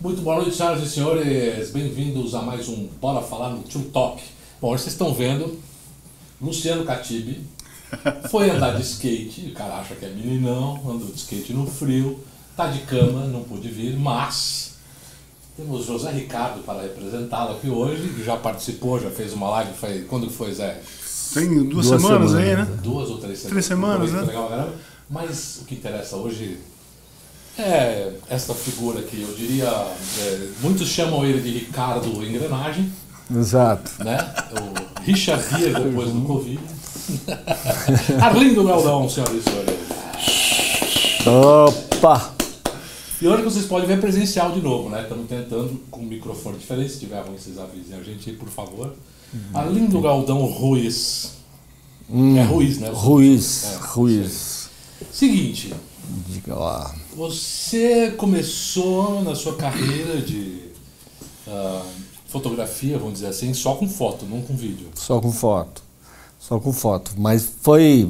Muito boa noite, senhoras e senhores. Bem-vindos a mais um Bora Falar no Tio Talk. Bom, hoje vocês estão vendo Luciano Catibe foi andar de skate, o cara acha que é meninão, andou de skate no frio, tá de cama, não pude vir, mas temos José Ricardo para representá-lo aqui hoje, que já participou, já fez uma live, foi, quando foi, Zé? Tem duas, duas semanas, semanas, aí, né? Duas ou três semanas. Três semanas, né? Legal, mas o que interessa hoje é essa figura aqui, eu diria, é, muitos chamam ele de Ricardo Engrenagem. Exato. Né? O Richard Gere depois do Covid. Arlindo Galdão, senhoras e senhores. Opa! E hoje vocês podem ver presencial de novo, né? Estamos tentando com um microfone diferente. Se tiver ruim, vocês avisem a gente aí, por favor. Uhum. Arlindo Galdão Ruiz. Hum, é Ruiz, né? Ruiz. É, Ruiz. Seguinte. Diga lá. Você começou na sua carreira de uh, fotografia, vamos dizer assim, só com foto, não com vídeo. Só com foto. Só com foto. Mas foi.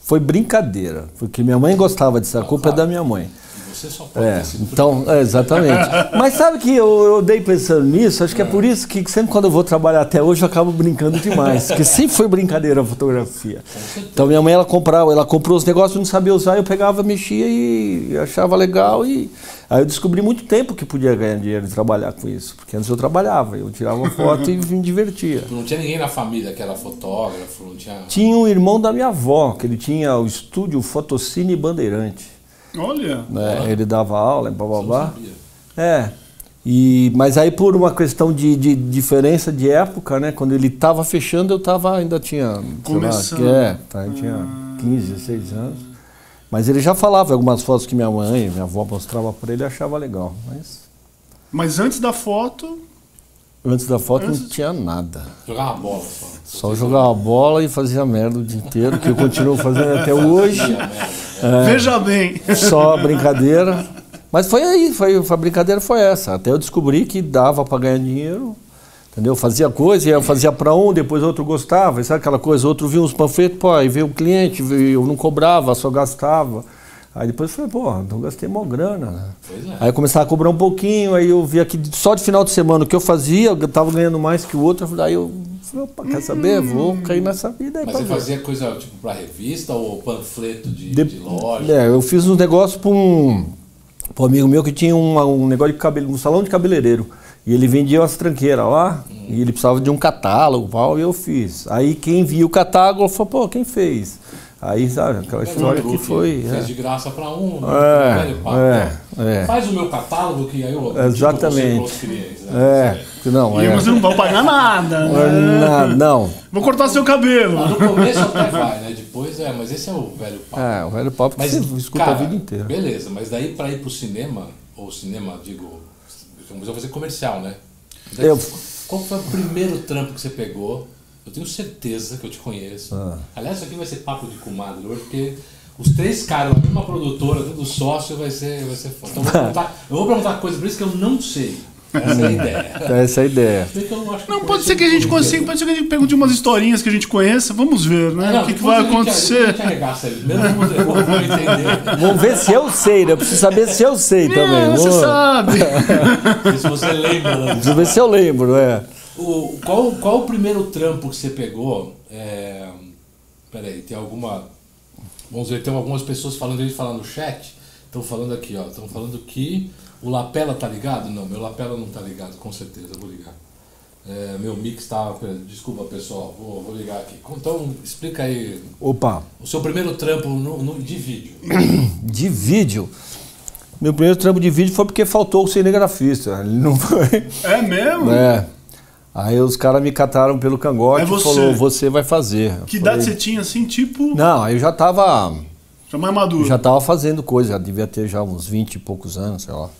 Foi brincadeira. Porque minha mãe gostava disso. A culpa claro. é da minha mãe. Você só pode é, então, é, exatamente. Mas sabe que eu, eu dei pensando nisso, acho que é. é por isso que sempre quando eu vou trabalhar até hoje eu acabo brincando demais. Porque sempre foi brincadeira a fotografia. Então minha mãe ela comprava, ela comprou os negócios, não sabia usar, eu pegava, mexia e achava legal. E aí eu descobri muito tempo que podia ganhar dinheiro e trabalhar com isso. Porque antes eu trabalhava, eu tirava foto e me divertia. Não tinha ninguém na família que era fotógrafo, não tinha. Tinha um irmão da minha avó, que ele tinha o estúdio Fotocine Bandeirante. Olha! Né? Ele dava aula, blá blá blá. É. E, mas aí por uma questão de, de diferença de época, né? Quando ele estava fechando, eu tava, ainda tinha. Começando. Lá, é, tá, tinha ah. 15, 16 anos. Mas ele já falava algumas fotos que minha mãe, minha avó mostrava para ele, achava legal. Mas... mas antes da foto. Antes da foto antes... não tinha nada. Jogava bola só. Só jogava bola e fazia merda o dia inteiro, que eu continuo fazendo até hoje. É, Veja bem. Só brincadeira. Mas foi aí, foi, a brincadeira foi essa. Até eu descobri que dava para ganhar dinheiro. Entendeu? Fazia coisa, eu fazia para um, depois outro gostava. Sabe aquela coisa? Outro via uns panfletos, pô, aí veio o cliente, eu não cobrava, só gastava. Aí depois eu falei, pô, então gastei mó grana, né? É. Aí eu começava a cobrar um pouquinho, aí eu via que só de final de semana o que eu fazia, eu tava ganhando mais que o outro, aí eu falei, opa, quer saber? Vou cair nessa vida aí Mas você ver. fazia coisa tipo pra revista ou panfleto de, de, de loja? É, eu fiz um negócio pra um, pra um amigo meu que tinha um, um negócio de cabelo, um salão de cabeleireiro. E ele vendia umas tranqueiras lá, hum. e ele precisava de um catálogo, pau, e eu fiz. Aí quem viu o catálogo falou, pô, quem fez? Aí, sabe, aquela história que foi. Fez é. de graça para um, né? é, papo, é, é, Faz o meu catálogo que aí eu Exatamente. Tipo, clientes, né? É, não, e é. você não vai pagar nada. Né? Não, Vou cortar seu cabelo. no começo até vai, né? Depois é, mas esse é o velho papo. É, o velho papo mas, que você escuta cara, a vida inteira. Beleza, mas daí para ir pro cinema, ou cinema, digo, vamos fazer comercial, né? Daí, eu... Qual foi o primeiro trampo que você pegou? Eu tenho certeza que eu te conheço. Ah. Aliás, isso aqui vai ser papo de comadre hoje, porque os três caras, a mesma produtora, tudo sócio, vai ser, vai ser foda. Então, eu vou, perguntar, eu vou perguntar coisas por isso que eu não sei. Essa é a ideia. Essa é a ideia. Não, pode ser que a gente consiga, pode ser que a gente pergunte umas historinhas que a gente conheça, vamos ver, né? Não, o que, que vai acontecer. Vamos ver se eu sei, né? Eu preciso saber se eu sei também. É, você sabe. se você lembra. Né? Preciso ver se eu lembro, é. O, qual, qual o primeiro trampo que você pegou? É, peraí, tem alguma. Vamos ver, tem algumas pessoas falando, eles falar no chat. Estão falando aqui, ó. Estão falando que o Lapela tá ligado? Não, meu Lapela não tá ligado, com certeza, vou ligar. É, meu mix tá. Desculpa pessoal, vou, vou ligar aqui. Então explica aí. Opa! O seu primeiro trampo no, no, de vídeo. De vídeo? Meu primeiro trampo de vídeo foi porque faltou o cinegrafista. Ele não foi. É mesmo? É. Aí os caras me cataram pelo cangote é e falou, você vai fazer. Que idade você tinha assim, tipo? Não, aí eu já tava. Já mais maduro. Já tava fazendo coisa, já devia ter já uns 20 e poucos anos, sei lá.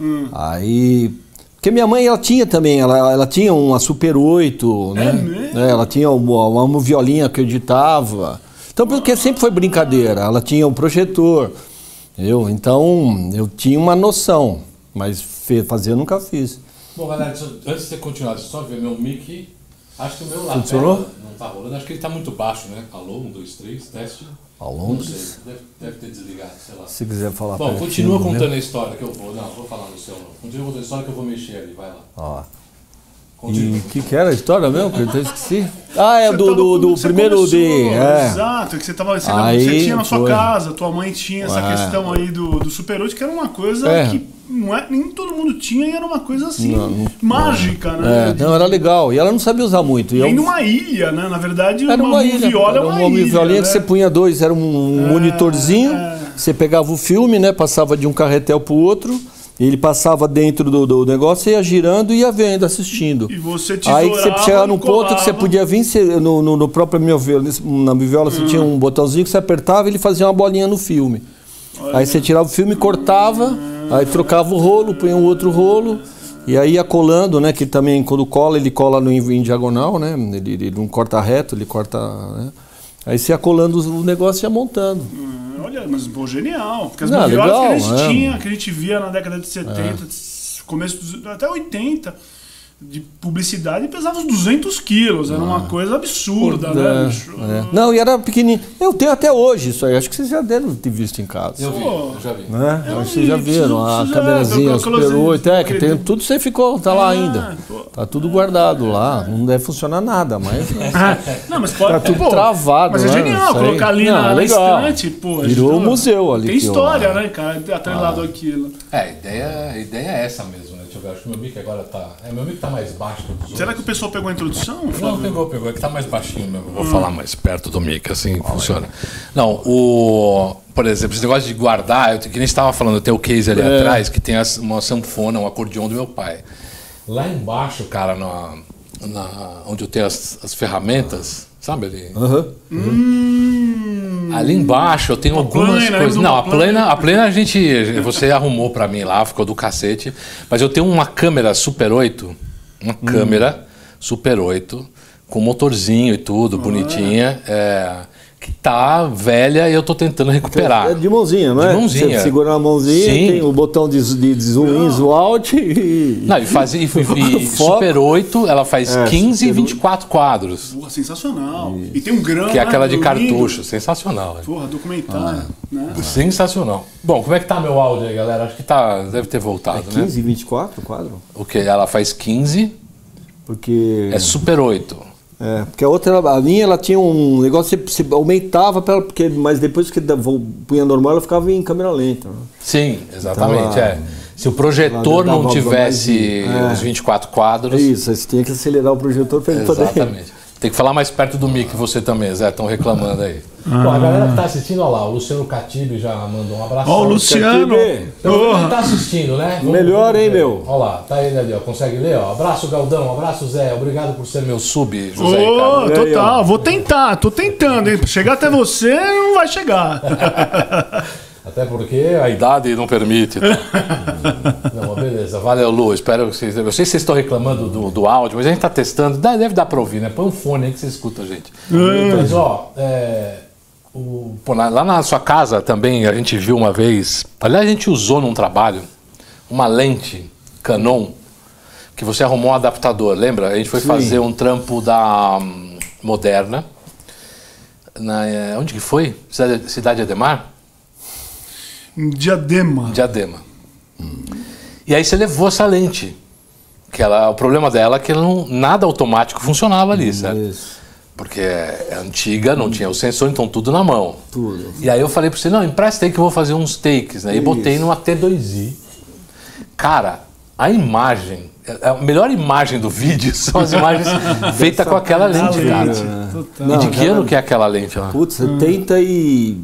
Hum. Aí. Porque minha mãe, ela tinha também, ela, ela tinha uma Super 8, é né? Mesmo? É, ela tinha uma, uma violinha que eu editava. Então, porque sempre foi brincadeira. Ela tinha um projetor. Eu, então, eu tinha uma noção, mas fazer eu nunca fiz. Bom, galera, antes de você continuar, só ver meu mic Acho que o meu Funcionou? não tá rolando. Acho que ele tá muito baixo, né? Alô, um, dois, três, teste. Ao Não sei, deve, deve ter desligado, sei lá. Se quiser falar Bom, continua contando a história que eu vou. Não, vou falar no seu não. Continua contando a história que eu vou mexer ali, vai lá. Ó. Continua. E o que, que era a história mesmo? Que eu esqueci. Ah, é do, do, do primeiro começou, de. É. Exato, que você, tava, você, Aí você tinha na sua foi. casa, tua mãe tinha essa É. questão aí do, do Super 8, que era uma coisa É. que não é, nem todo mundo tinha e era uma coisa assim, Não, não- mágica, né? É, não, era legal. E ela não sabia usar muito. E E eu- numa ilha, né? Na verdade, Era uma ilha, ilha, viola é era uma, uma ilha. violinha né? que você punha dois, era um monitorzinho, é. você pegava o filme, né, passava de um carretel pro outro, ele passava dentro do, do negócio, ia girando e ia vendo, assistindo. E você Aí você chegava num ponto que você podia vir, você- no, no, no próprio minha viola, na minha viola você tinha um botãozinho que você apertava e ele fazia uma bolinha no filme. Aí você tirava o filme, cortava, aí trocava o rolo, punha um outro rolo. E aí ia colando, né? Que também quando cola, ele cola no, em diagonal, né? Ele, ele não corta reto, ele corta. Né? Aí você ia colando o negócio e ia montando. Hum, Olha, mas pô, genial. Porque as Não, violas que a legal, gente é. tinha, que a gente via na década de 70, começo dos, até 80, de publicidade, pesava uns 200 quilos. Era uma coisa absurda, né, É, bicho? é. Não, e era pequenininho. Eu tenho até hoje isso aí. Acho que vocês já devem ter visto em casa. Eu vi, Pô. eu já vi. Né? Eu Acho que vocês já vi, viram. preciso- A câmerazinha, é, o Super aquelas- 8, é, que tem, tudo você ficou, tá lá Ah, ainda. pô. Tá tudo guardado lá. Não deve funcionar nada, mas. né? Não, mas pode Tá tudo pô, travado, Mas é né? genial colocar ali Não, na, é estante, pô. a Virou um museu ali Tem que eu- história, né, cara? Atrelado àquilo. É, a ideia, a ideia é essa mesmo, eu acho que meu mic agora tá. É, meu mic tá mais baixo que Será que o pessoal pegou a introdução? Não, Flávio? pegou, pegou. É que tá mais baixinho mesmo. Vou falar mais perto do mic, assim funciona. Não, o. Por exemplo, esse negócio de guardar, eu, que nem estava falando, tem o case ali É. atrás, que tem uma sanfona, um acordeão do meu pai. Lá embaixo, cara, na, na- onde eu tenho as, as ferramentas, sabe ali? Aham. Hum. Ali embaixo eu tenho algumas plana, coisas. lembra Não, a plana? a plana a gente. Você arrumou pra mim lá, ficou do cacete. Mas eu tenho uma câmera Super 8. Uma Hum. câmera Super 8, com motorzinho e tudo, bonitinha. é, que tá velha e eu tô tentando recuperar. É de mãozinha, não é? De mãozinha. Você segura na mãozinha, Sim. tem o botão de, de, de zoom in, zoom out e. Não, e, faz, e, e- e. Super 8, ela faz É, 15 e Super 24 quadros. Porra, sensacional. E tem um grão. Que é né, aquela de lindo. cartucho. Sensacional. né? Porra, documentário. Né? Sensacional. Bom, como é que tá meu áudio aí, galera? Acho que tá, deve ter voltado, né? 15 e 24 quadro? O que? Ela faz 15, Porque. é Super 8. É, porque a outra, a minha, ela tinha um negócio, você, você aumentava, pra porque, mas depois que punha normal, ela ficava em câmera lenta. né? Sim, exatamente. Então, é. Se o projetor não tivesse mais é. os 24 quadros. É isso, você tinha que acelerar o projetor para ele poder. Exatamente. Tem que falar mais perto do mic você também, Zé. Estão reclamando aí. Bom, a galera que tá assistindo, olha lá, o Luciano Catibe já mandou um abraço. Ó, o Luciano. Catibe. Então, ele tá assistindo, né? Vamos- Melhor, vamos hein, meu? Olha lá, tá ele ali, ó. Consegue ler, ó. Abraço, Galdão. Abraço, Zé. Obrigado por ser meu sub, José Ô, aí, total, ó. vou tentar, tô tentando, hein? Chegar até você não vai chegar. Até porque a idade não permite. não, mas beleza. Valeu, Lu. Espero que vocês. Eu sei que vocês estão reclamando do, do áudio, mas a gente está testando. Dá- Deve dar para ouvir, né? Põe um fone aí que você escuta a gente. Mas, ó, é, o- pô, lá lá na sua casa também a gente viu uma vez. Aliás, a gente usou num trabalho uma lente Canon que você arrumou um adaptador, lembra? A gente foi Sim. fazer um trampo da hum, Moderna. Na, eh, onde que foi? Cidade, Cidade Ademar? Diadema. Diadema. E aí você levou essa lente. Que ela, o problema dela é que não, nada automático funcionava ali, sabe? Isso, Porque é, é antiga, não tinha o sensor, então tudo na mão. tudo. E aí eu falei pra você, não, empresta aí que eu vou fazer uns takes, né? E botei Isso. numa T2i. Cara, a imagem, a melhor imagem do vídeo são as imagens feitas com aquela lente, lente. cara. Total. E Não, de que ano que é aquela lente lá? Putz, 70 e.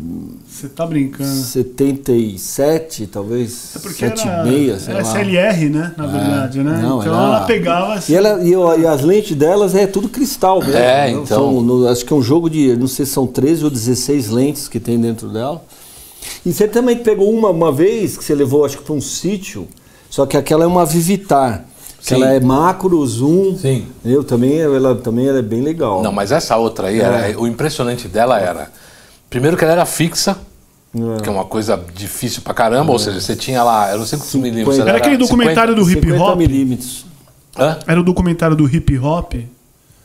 Você tá brincando. 77, talvez. É porque 7 era, e meia, sei era lá. SLR, né? Na verdade, né? Não, então era- ela pegava assim. E, ela, e, e as lentes delas é tudo cristal mesmo. É, né? então. São, no- acho que é um jogo de, não sei se são 13 ou 16 lentes que tem dentro dela. E você também pegou uma, uma vez que você levou, acho que para um sítio, só que aquela é uma Vivitar. Que ela é macro, zoom. Sim. Eu também, ela também ela é bem legal. Não, mas essa outra aí, É. era, o impressionante dela era. Primeiro que ela era fixa, É. que é uma coisa difícil pra caramba, ou seja, você tinha lá, eu não sei quantos milímetros. Era Era aquele 50? documentário do hip 50 hop? milímetros. Hã? Era o documentário do hip hop?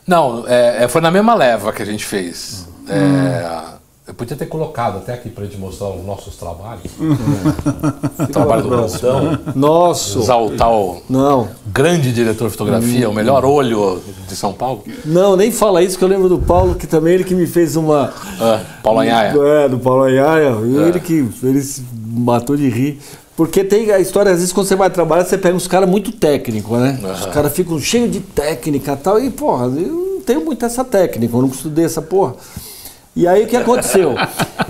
Não, é, é, foi na mesma leva que a gente fez. É, eu podia ter colocado até aqui para a gente mostrar os nossos trabalhos. o trabalho do Brandão. Nosso. Exaltar o Não. grande diretor de fotografia, o melhor olho de São Paulo. Não, nem fala isso, que eu lembro do Paulo, que também ele que me fez uma. Ah, Paulo Anhaia. É, do Paulo Anhaia. E É. ele que ele se matou de rir. Porque tem a história, às vezes, quando você vai trabalhar, você pega uns caras muito técnicos, né? Os Aham. caras ficam cheios de técnica e tal. E, porra, eu não tenho muito essa técnica, eu não estudei essa porra. E aí o que aconteceu?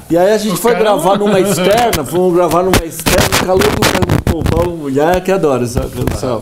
E aí a gente foi cara gravar numa externa, fomos gravar numa externa, calor do Paulo já que adora essa, essa,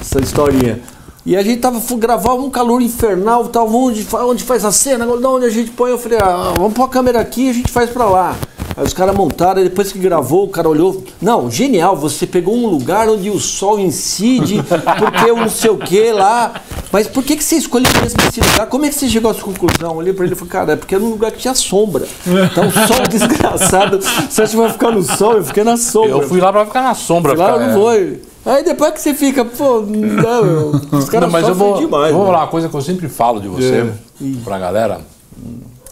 essa historinha. E a gente tava gravar um calor infernal, tal, onde, onde faz a cena, de onde a gente põe, eu falei, ah, vamos pôr a câmera aqui e a gente faz pra lá. Aí os caras montaram, depois que gravou, o cara olhou. Não, genial, você pegou um lugar onde o sol incide, porque eu não sei o que lá. Mas por que, que você escolheu mesmo esse lugar? Como é que você chegou a essa conclusão? Eu olhei pra ele e falei, cara, é porque era um lugar que tinha sombra. Então, sol desgraçado. Você acha que vai ficar no sol? Eu fiquei na sombra. Eu fui lá para ficar na sombra. Lá ficar- não foi. Aí depois que você fica, pô, não, meu, os caras Não, mas eu vou, demais. eu vou né? falar uma coisa que eu sempre falo de você, É. pra galera.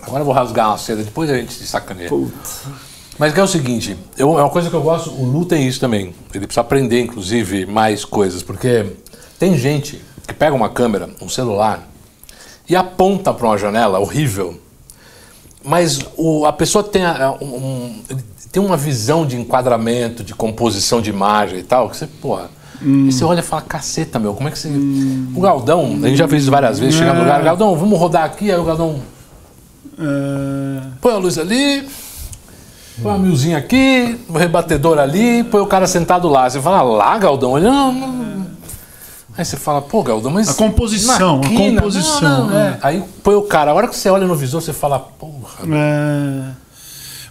Agora eu vou rasgar uma seda, depois a gente se sacaneia. Putz. Mas que é o seguinte, eu, é uma coisa que eu gosto, o Lu tem isso também. Ele precisa aprender, inclusive, mais coisas, porque tem gente que pega uma câmera, um celular, e aponta para uma janela horrível, mas o- a pessoa tem, a- um- um- tem uma visão de enquadramento, de composição de imagem e tal, que você, porra. E você olha e fala, caceta, meu, como é que você. O Galdão, a gente já fez isso várias vezes, chega no lugar, Galdão, vamos rodar aqui, aí o Galdão É, põe a luz ali, põe uma milzinha aqui, o rebatedor ali, põe o cara sentado lá. Você fala, lá, Galdão? Ele, não, não. Aí você fala, pô, Galdão, mas. A composição, a composição, não, não, é. é. Aí põe o cara, a hora que você olha no visor, você fala, porra. É,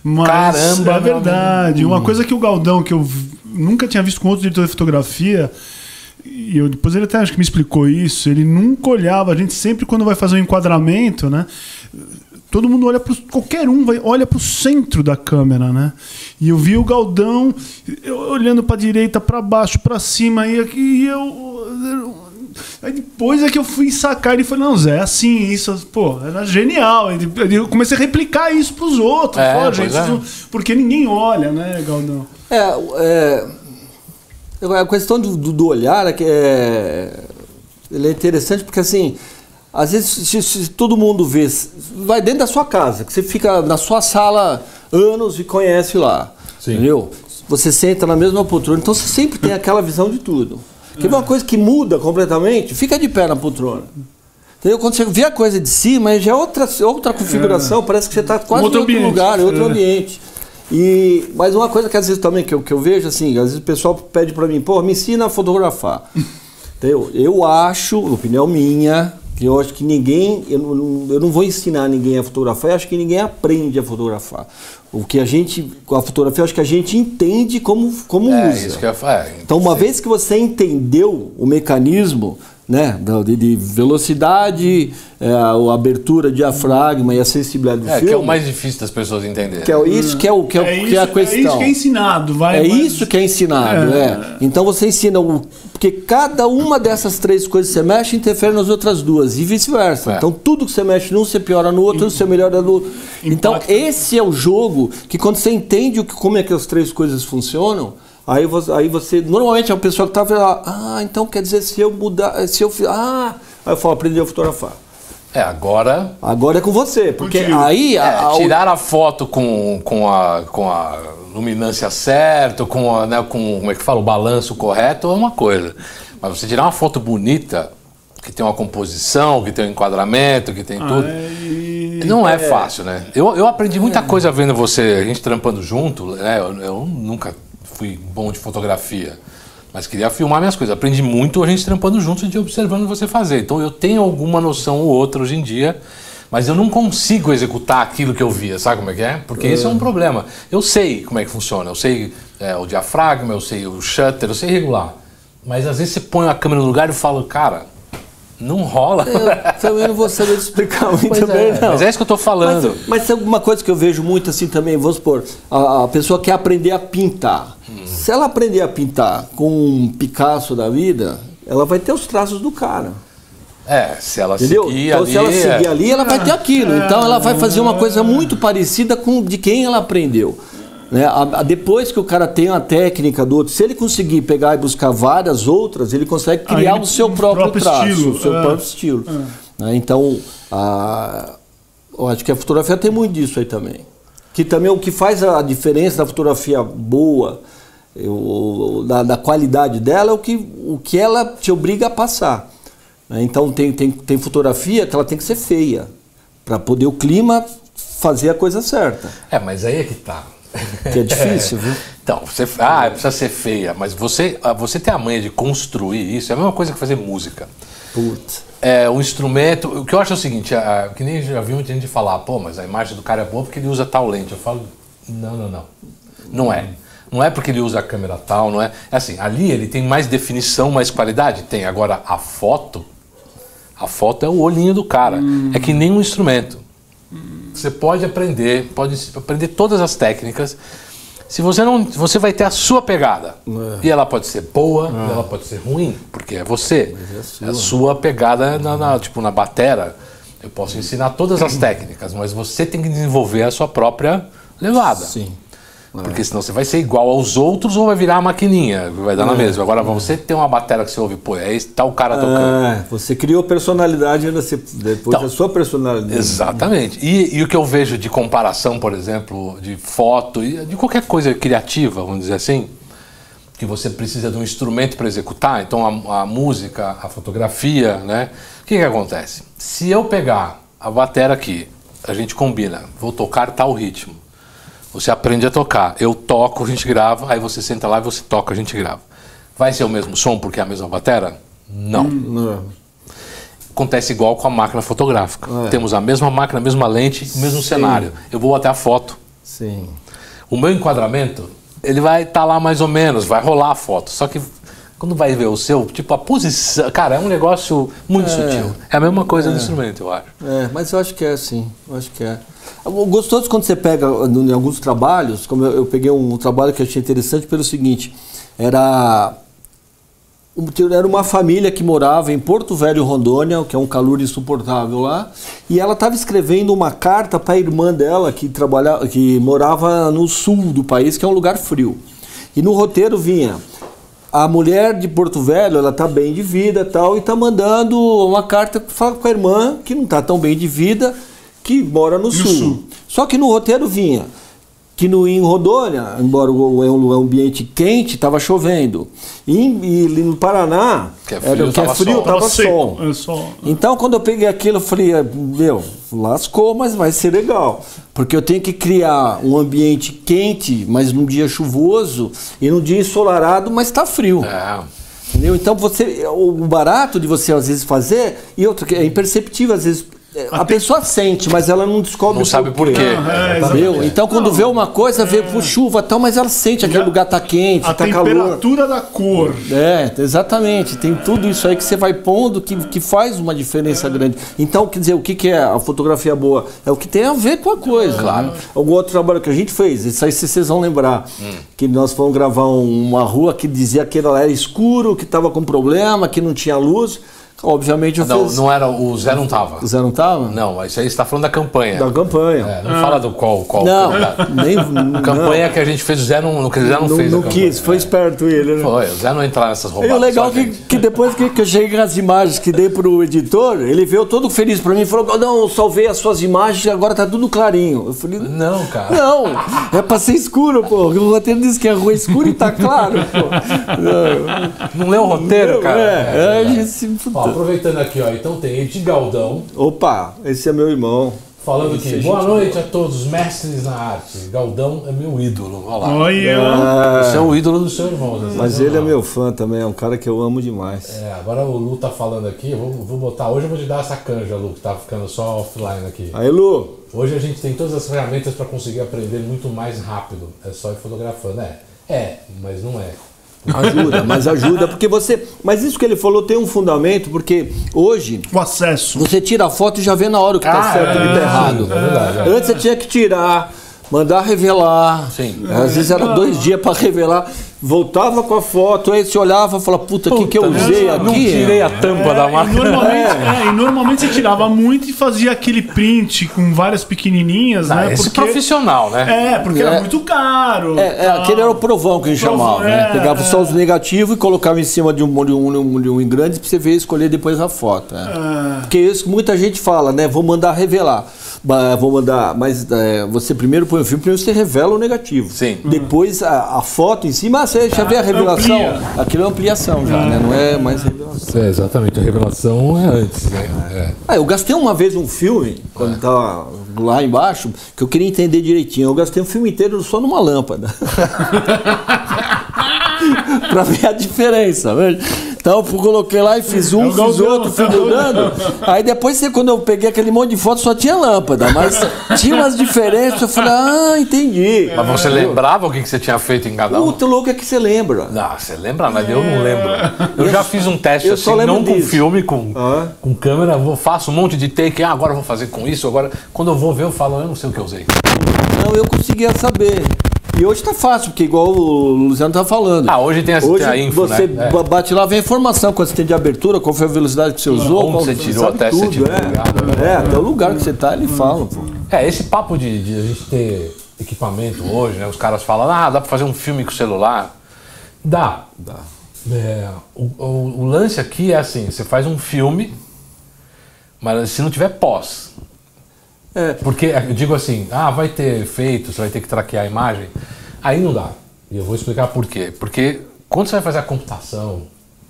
mas Caramba, é verdade. Uma coisa que o Galdão, que eu nunca tinha visto com outro diretor de fotografia, e eu, depois ele até acho que me explicou isso, ele nunca olhava, a gente sempre quando vai fazer um enquadramento, né? Todo mundo olha pro. Qualquer um vai, olha pro centro da câmera, né? E eu vi o Galdão olhando pra direita, pra baixo, pra cima, e, aqui, e eu. eu- Aí depois é que eu fui sacar, ele falou, não, Zé, é assim, isso, pô, era genial. Eu comecei a replicar isso pros outros. É, Pô, gente, é. porque ninguém olha, né, Galdão? É, é, a questão do, do- do olhar é que é, ele é interessante porque assim, às vezes se, se todo mundo vê, vai dentro da sua casa, que você fica na sua sala anos e conhece lá, Sim. entendeu? Você senta na mesma poltrona, então você sempre tem aquela visão de tudo. Que é uma coisa que muda completamente, fica de pé na poltrona. Entendeu? Quando você vê a coisa de cima, já é outra, outra configuração, parece que você está quase outro em outro ambiente. lugar, em outro É. ambiente. E, mas uma coisa que às vezes também que eu, que eu vejo, assim, às vezes o pessoal pede para mim, pô, me ensina a fotografar. Entendeu? Eu acho, opinião minha, eu acho que ninguém, eu não, eu não vou ensinar ninguém a fotografar, eu acho que ninguém aprende a fotografar. O que a gente, com a fotografia, eu acho que a gente entende como, como É, usa. isso que eu falar. Então, uma vez que você entendeu o mecanismo né, de, de velocidade, é, a abertura, diafragma e a sensibilidade do É, filme, que é o mais difícil das pessoas entenderem. que é isso que é, o, que é, É que isso, é a é questão. isso que é ensinado. Vai, É vai- isso que é ensinado, É. é. Então você ensina o. Porque cada uma dessas três coisas que você mexe interfere nas outras duas e vice-versa. É. Então tudo que você mexe num, você piora no outro, você melhora no outro. Então esse é o jogo que quando você entende o que, como é que as três coisas funcionam, aí você, aí você. Normalmente é a pessoa que tá vendo lá, ah, então quer dizer, se eu mudar. Se eu. Ah, aí eu falo, aprendi a fotografar. É, agora Agora é com você, porque Contigo. aí. É, a- a- tirar a foto com, com, a, com a luminância certa, com, a, né, com como é que fala, o balanço correto é uma coisa. Mas você tirar uma foto bonita, que tem uma composição, que tem um enquadramento, que tem tudo. Aí- Não é, fácil, né? Eu, eu aprendi muita coisa vendo você, a gente trampando junto, né? Eu, eu nunca fui bom de fotografia, mas queria filmar minhas coisas. Aprendi muito a gente trampando junto e observando você fazer. Então eu tenho alguma noção ou outra hoje em dia, mas eu não consigo executar aquilo que eu via, sabe como é que é? Porque esse é um problema. Eu sei como é que funciona, eu sei é, o diafragma, eu sei o shutter, eu sei regular. Mas às vezes você põe a câmera no lugar e fala, cara, não rola. Eu também não vou saber explicar muito Pois bem, é, não. mas é isso que eu tô falando. Mas, mas tem alguma coisa que eu vejo muito assim também, vamos supor, a, a pessoa quer aprender a pintar. Se ela aprender a pintar com um Picasso da vida, ela vai ter os traços do cara. É, se ela Entendeu? seguir então, ali. se ela seguir é- ali, ela vai ter aquilo. Então, ela vai fazer uma coisa muito parecida com de quem ela aprendeu. Né? A- a- depois que o cara tem a técnica do outro, se ele conseguir pegar e buscar várias outras, ele consegue criar ele- o seu próprio, próprio traço, estilo, o seu é. próprio estilo. Né? Então, a- eu acho que a fotografia tem muito disso aí também. Que também o que faz a diferença da fotografia boa, eu- da, da qualidade dela, é o que, o que ela te obriga a passar. né? Então tem, tem, tem fotografia que ela tem que ser feia, para poder o clima fazer a coisa certa. É, mas aí é que tá. Que é difícil, viu? Então, você, ah, precisa ser feia, mas você, ah, você ter a manha de construir isso é a mesma coisa que fazer música. Putz. É, o instrumento. O que eu acho é o seguinte: que nem já vi muita gente falar, pô, mas a imagem do cara é boa porque ele usa tal lente. Eu falo, não, não, não. Não é. Não é porque ele usa a câmera tal, não é. É assim, ali ele tem mais definição, mais qualidade? Tem. Agora, a foto, a foto é o olhinho do cara. É que nem um instrumento. Você pode aprender, pode aprender todas as técnicas. Se você não, você vai ter a sua pegada. E ela pode ser boa, e ela pode ser ruim, porque é você. É a sua pegada na, na- tipo na batera. Eu posso ensinar todas as técnicas, mas você tem que desenvolver a sua própria levada. Sim. Porque senão você vai ser igual aos outros ou vai virar a maquininha, vai dar na mesma. Agora, você tem uma batera que você ouve, pô, é esse tal cara tocando. É, você criou personalidade se- depois Então, da sua personalidade. Exatamente. E, e o que eu vejo de comparação, por exemplo, de foto, de qualquer coisa criativa, vamos dizer assim, que você precisa de um instrumento para executar, então a, a música, a fotografia, né? O que, que acontece? Se eu pegar a batera aqui, a gente combina, vou tocar tal ritmo. Você aprende a tocar, eu toco, a gente grava, aí você senta lá e você toca, a gente grava. Vai ser o mesmo som porque é a mesma batera? Não. Não. Acontece igual com a máquina fotográfica. É. Temos a mesma máquina, a mesma lente, o mesmo Sim. cenário. Eu vou até a foto. Sim. O meu enquadramento, ele vai estar lá mais ou menos, vai rolar a foto. Só que quando vai ver o seu, tipo, a posição. Cara, é um negócio muito sutil. É a mesma coisa do instrumento, eu acho. É, mas eu acho que é assim. Eu acho que é. Gostoso quando você pega em alguns trabalhos, como eu, peguei um trabalho que eu achei interessante pelo seguinte, era era uma família que morava em Porto Velho, Rondônia, que é um calor insuportável lá, e ela estava escrevendo uma carta para a irmã dela que trabalhava, que morava no sul do país, que é um lugar frio. E no roteiro vinha a mulher de Porto Velho, ela tá bem de vida, tal, e tá mandando uma carta fala com a irmã que não tá tão bem de vida, que mora no, sul. sul. Só que no roteiro vinha que no em Rondônia, embora o- é um ambiente quente, estava chovendo. E, e ali no Paraná, Que é frio, era, que é frio, sol. tava sol. É só... Então, quando eu peguei aquilo, eu falei, "Ah, meu, lascou, mas vai ser legal. Porque eu tenho que criar um ambiente quente, mas num dia chuvoso, e num dia ensolarado, mas está frio. É. Entendeu? Então, você, o barato de você, às vezes, fazer, e outro, que é imperceptível, às vezes, é, a pessoa sente, mas ela não descobre Não sabe por quê. É? Então, quando vê uma coisa, vê por chuva e tal, mas ela sente aquele Já- lugar tá quente, A tá calor. temperatura da cor. É, exatamente. Tem tudo isso aí que você vai pondo que, que faz uma diferença grande. Então, quer dizer, o que, que é a fotografia boa? É o que tem a ver com a coisa. Claro. Algum outro trabalho que a gente fez, isso aí vocês vão lembrar. Que nós fomos gravar um- uma rua que dizia que ela era escuro, que estava com problema, que não tinha luz. Obviamente eu Não, fiz. não era. O Zé não tava. O Zé não estava? Não, isso aí você está falando da campanha. Da campanha. É, não fala do qual. qual Não, nem. A campanha que a gente fez, o Zé não, o Zé não, não, fez. não quis, foi esperto ele, né? Foi, o Zé não entrar nessas E roubadas. o legal a que, que depois que, que eu cheguei as imagens que dei pro editor, ele veio todo feliz pra mim e falou: Não, eu salvei as suas imagens e agora tá tudo clarinho. Eu falei: Não, cara. Não, é pra ser escuro, pô. O roteiro diz que a rua é escura e tá claro, pô. Não, Não leu o roteiro, cara? É, é, a gente se- Ó, aproveitando aqui, ó, então tem Ed Galdão Opa, esse é meu irmão. falando aqui. gente- Boa noite a todos, mestres na arte. Galdão é meu ídolo. Olha lá. Olha. Ah, Você é o ídolo do seu irmão. né? mas ele é meu fã também, é um cara que eu amo demais. É, agora o Lu tá falando aqui, eu vou, vou botar. Hoje eu vou te dar essa canja, Lu, que tá ficando só offline aqui. Aí, Lu, Hoje a gente tem todas as ferramentas para conseguir aprender muito mais rápido. É só ir fotografando. É, é, mas não é. Ajuda, mas ajuda, porque você. Mas isso que ele falou tem um fundamento, porque hoje O acesso. Você tira a foto e já vê na hora o que Ah, tá certo e o que tá errado. é verdade, é. Antes você tinha que tirar, mandar revelar. Sim. Às vezes era dois dias para revelar. Voltava com a foto, aí você olhava e falava, puta, o que, que eu usei não, aqui? Não tirei a tampa da e máquina. normalmente, é, e normalmente você tirava muito e fazia aquele print com várias pequenininhas, Ah, né? esse profissional, né? É, porque É. era muito caro. É, é, aquele era o provão que a gente Provão, chamava, né? é, Pegava é. só os negativos e colocava em cima de um, de um, de um, de um em grande pra você ver e escolher depois a foto. É. Porque isso que muita gente fala, né? Vou mandar revelar. Vou mandar, mas é, você primeiro põe o filme, primeiro você revela o negativo. Sim. Depois a, a foto em cima, você já vê a revelação. amplia. Aquilo é ampliação já, né? Não é mais revelação. É, exatamente, a revelação é antes, né? É. Ah, eu gastei uma vez um filme, quando tava lá embaixo, que eu queria entender direitinho. Eu gastei um filme inteiro só numa lâmpada. pra ver a diferença. né? Então eu coloquei lá e fiz um, É fiz outro, fui mudando. Aí depois, quando eu peguei aquele monte de foto, só tinha lâmpada. Mas tinha umas diferenças, eu falei, ah, entendi. Mas você lembrava o que você tinha feito em cada um? Puta, louco é que você lembra. Não, você lembra, mas eu não lembro. Eu já fiz um teste eu só assim, não com disso. filme, com, Ah. com câmera, vou, faço um monte de take, ah, agora eu vou fazer com isso, agora. Quando eu vou ver, eu falo, eu não sei o que eu usei. Não, eu conseguia saber. E hoje tá fácil, porque igual o Luciano tá falando. Ah, hoje tem a- Hoje a info, você né? É. ba- bate lá, vem a informação, quanto você tem de abertura, qual foi a velocidade que você usou, Onde você tirou, até você tirou é. lugar, É, até o lugar que você tá, ele fala, pô. É, esse papo de, de a gente ter equipamento hoje, né? Os caras falam, ah, dá pra fazer um filme com celular. Dá. Dá. É, o, o- o lance aqui é assim, você faz um filme, mas se não tiver pós. É. Porque eu digo assim, ah, vai ter efeito, você vai ter que traquear a imagem. Aí não dá. E eu vou explicar por quê. Porque quando você vai fazer a computação,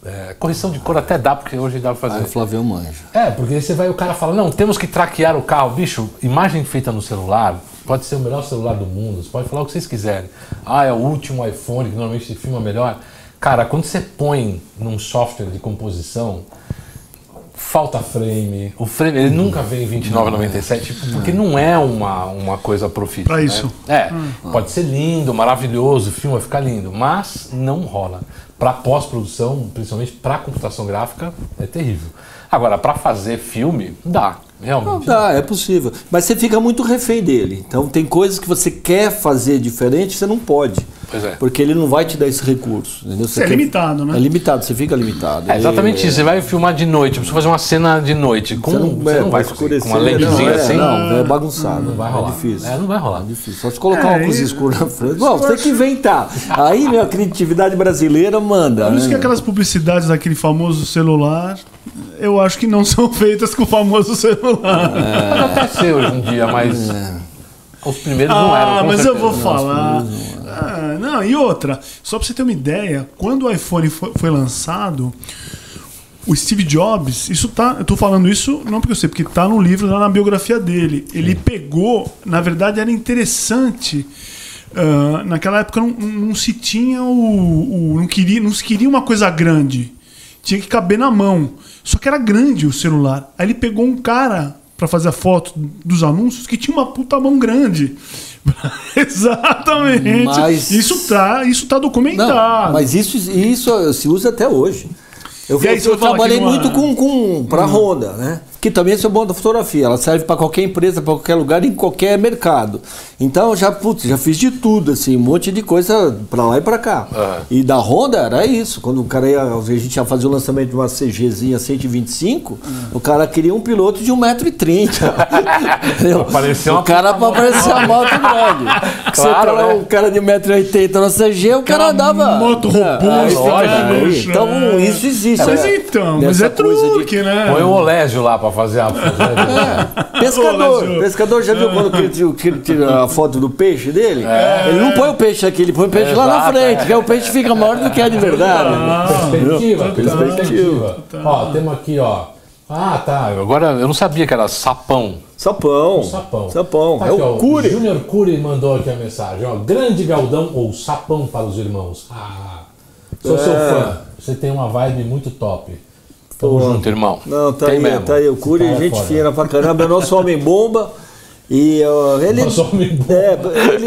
é, correção de cor até dá, porque hoje dá pra fazer. Aí o Flavião manja. É, porque aí você vai o cara fala, não, temos que traquear o carro. Bicho, imagem feita no celular, pode ser o melhor celular do mundo, você pode falar o que vocês quiserem. Ah, é o último iPhone, que normalmente se filma melhor. Cara, quando você põe num software de composição, falta frame, o frame, ele nunca vem em 29,97, tipo, porque não é uma, uma coisa profícia. Pra né? isso. É, pode ser lindo, maravilhoso, o filme vai ficar lindo, mas não rola. Para pós-produção, principalmente para computação gráfica, é terrível. Agora, para fazer filme, dá, Não realmente. dá, é possível. Mas você fica muito refém dele. Então tem coisas que você quer fazer diferente, você não pode. Pois é. Porque ele não vai te dar esse recurso. Entendeu? Você É limitado, né? É limitado, você fica limitado. É exatamente E- isso. Você vai filmar de noite, precisa fazer uma cena de noite. Com, Você você não, não, é, vai pra conseguir. Com uma escurecer, lentezinha não, é, assim. Não, é bagunçado. Não vai rolar. É difícil. É, não vai rolar. É difícil. Só se colocar É, um óculos e- escuros na frente. Bom, você tem que inventar. Aí, meu, a criatividade brasileira manda. Por isso que né? aquelas publicidades daquele famoso celular, eu acho que não são feitas com o famoso celular. Pode até ser hoje em dia, mas. Os primeiros não eram. Ah, mas eu certeza. vou falar. Ah, não, e outra, só pra você ter uma ideia, quando o iPhone foi, foi lançado, o Steve Jobs, isso tá, eu tô falando isso não porque eu sei, porque tá no livro, lá na biografia dele. Ele pegou, na verdade era interessante. ah, naquela época não, não se tinha o, o- não queria, não se queria uma coisa grande. Tinha que caber na mão. Só que era grande o celular. Aí ele pegou um cara pra fazer a foto dos anúncios que tinha uma puta mão grande. Exatamente. Mas- Isso tá, isso tá documentado. Não, mas isso, isso se usa até hoje. Eu, E aí, eu- eu trabalhei é- muito com, com para Honda, né? Que também é bom da fotografia. Ela serve para qualquer empresa, para qualquer lugar, em qualquer mercado. Então já, putz, já fiz de tudo, assim, um monte de coisa para lá e para cá. Aham. E da Honda era isso. Quando o cara ia, a gente ia fazer o lançamento de uma CGzinha 125, o cara queria um piloto de 1,30m. Entendeu? Parecia o cara para parecer uma moto grande. Claro, né? um cara de 1,80m na CG, o cara dava. moto É, robusta, é. bicho? Então, É. isso existe. Mas né? então, mas é coisa de- truque, né? Põe o Olésio lá pra fazer a. fazer- Pescador. Ô, Lázio. Pescador, já viu quando que ele tira- que ele tira a foto do peixe dele? Ele não põe o peixe aqui, ele põe o peixe lá na Exato, frente, é. que o peixe fica maior do que é de verdade. Perspectiva, perspectiva. Ó, temos aqui, ó. Ah, tá. Agora eu não sabia que era sapão. Sapão. Sapão. Sapão. Tá é aqui, o ó, Cury. Júnior Cury mandou aqui a mensagem, ó. Grande Galdão ou sapão para os irmãos. Ah, sou seu É. fã. Você tem uma vibe muito top. Tamo Pô. junto, irmão. Não, tá Tem aí, mesmo. tá aí. O cara é gente foda. fina pra caramba, é nosso homem bomba. E ó, ele, Nossa, homem bom. é, ele,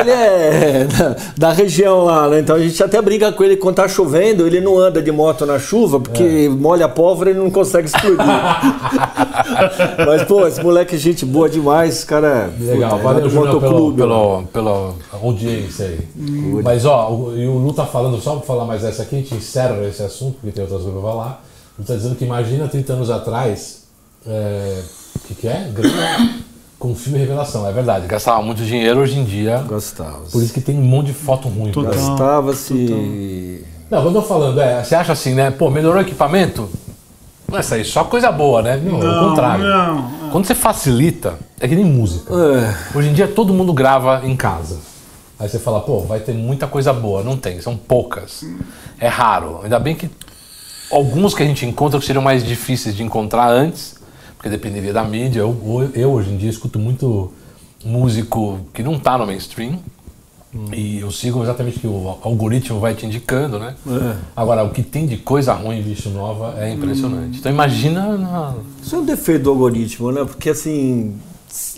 ele é da, da região lá, né? Então a gente até brinca com ele quando tá chovendo, ele não anda de moto na chuva, porque molha a pólvora e ele não consegue explodir. Mas, pô, esse moleque é gente boa demais, cara. é- Legal, puta, valeu, é Júnior, pelo, pelo, pela audiência aí. Mas, ó, o, e o Lu tá falando, só pra falar mais essa aqui, a gente encerra esse assunto, porque tem outras coisas pra falar. O Lu tá dizendo que imagina 30 anos atrás, é, o que, que é? Grana com filme Revelação, é verdade. Gastava muito dinheiro hoje em dia. Gostava. Por isso que tem um monte de foto ruim. Gostava-se. Não, quando eu tô falando, é, você acha assim, né? Pô, melhorou o equipamento? Não é isso aí, só coisa boa, né? Não, Não, ao contrário. não. Quando você facilita, é que nem música. É. Hoje em dia todo mundo grava em casa. Aí você fala, pô, vai ter muita coisa boa. Não tem, são poucas. É raro. Ainda bem que alguns que a gente encontra que seriam mais difíceis de encontrar antes, porque dependeria da mídia. Eu, eu hoje em dia escuto muito músico que não tá no mainstream. E eu sigo exatamente o que o algoritmo vai te indicando, né? Agora, o que tem de coisa ruim, bicho nova, é impressionante. Então imagina na- Isso é um defeito do algoritmo, né? Porque assim,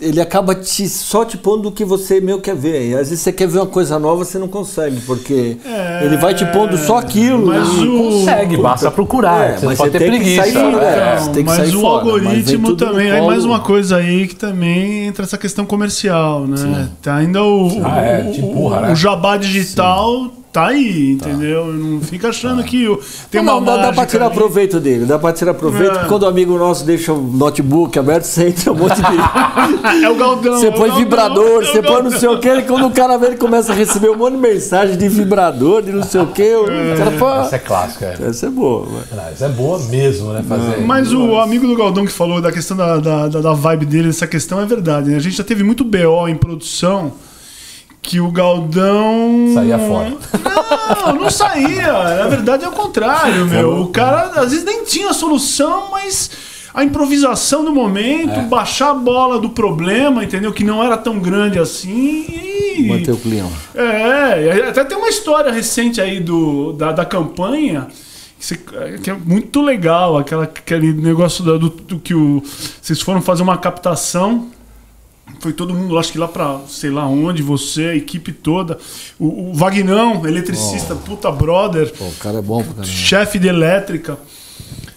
ele acaba te, só te pondo o que você meio quer ver. E às vezes você quer ver uma coisa nova, você não consegue, porque É, ele vai te pondo só aquilo. mas e- o- consegue, basta procurar. É, você mas pode você ter tem que preguiça. sair, né? Então, você tem que mas sair o fora, algoritmo também. Aí colo. mais uma coisa aí que também entra essa questão comercial, né? Tá ainda o, Ah, é, o, o- empurra, né? o jabá digital tá aí, entendeu? Não fica achando que o- tem não, uma dá, dá pra tirar ali. proveito dele, dá pra tirar proveito. É. Quando o amigo nosso deixa o notebook aberto, você entra um monte de. É o Galdão. Você é põe Galdão, vibrador, é o você põe não sei o que, e quando o cara vê, ele começa a receber um monte de mensagem de vibrador, de não sei o que. O cara fala, Essa é clássica. É. essa é boa. mano. Ah, Essa é boa mesmo, né? Fazer. Mas o amigo do Galdão que falou da questão da, da, da- da vibe dele, essa questão é verdade. Né? A gente já teve muito BO em produção que o Galdão. Saía fora. Não, não saía. Na verdade é o contrário, meu. O cara às vezes nem tinha solução, mas a improvisação do momento, É. baixar a bola do problema, entendeu? Que não era tão grande assim. E... Manter o clima. É, até tem uma história recente aí do, da, da campanha que, você- que é muito legal, aquela, aquele negócio da- do, do que o, vocês foram fazer uma captação. Foi todo mundo, acho que lá pra sei lá onde, você, a equipe toda. O, o Vagnão, eletricista, puta brother, Pô, o cara é bom pra caramba. chefe de elétrica.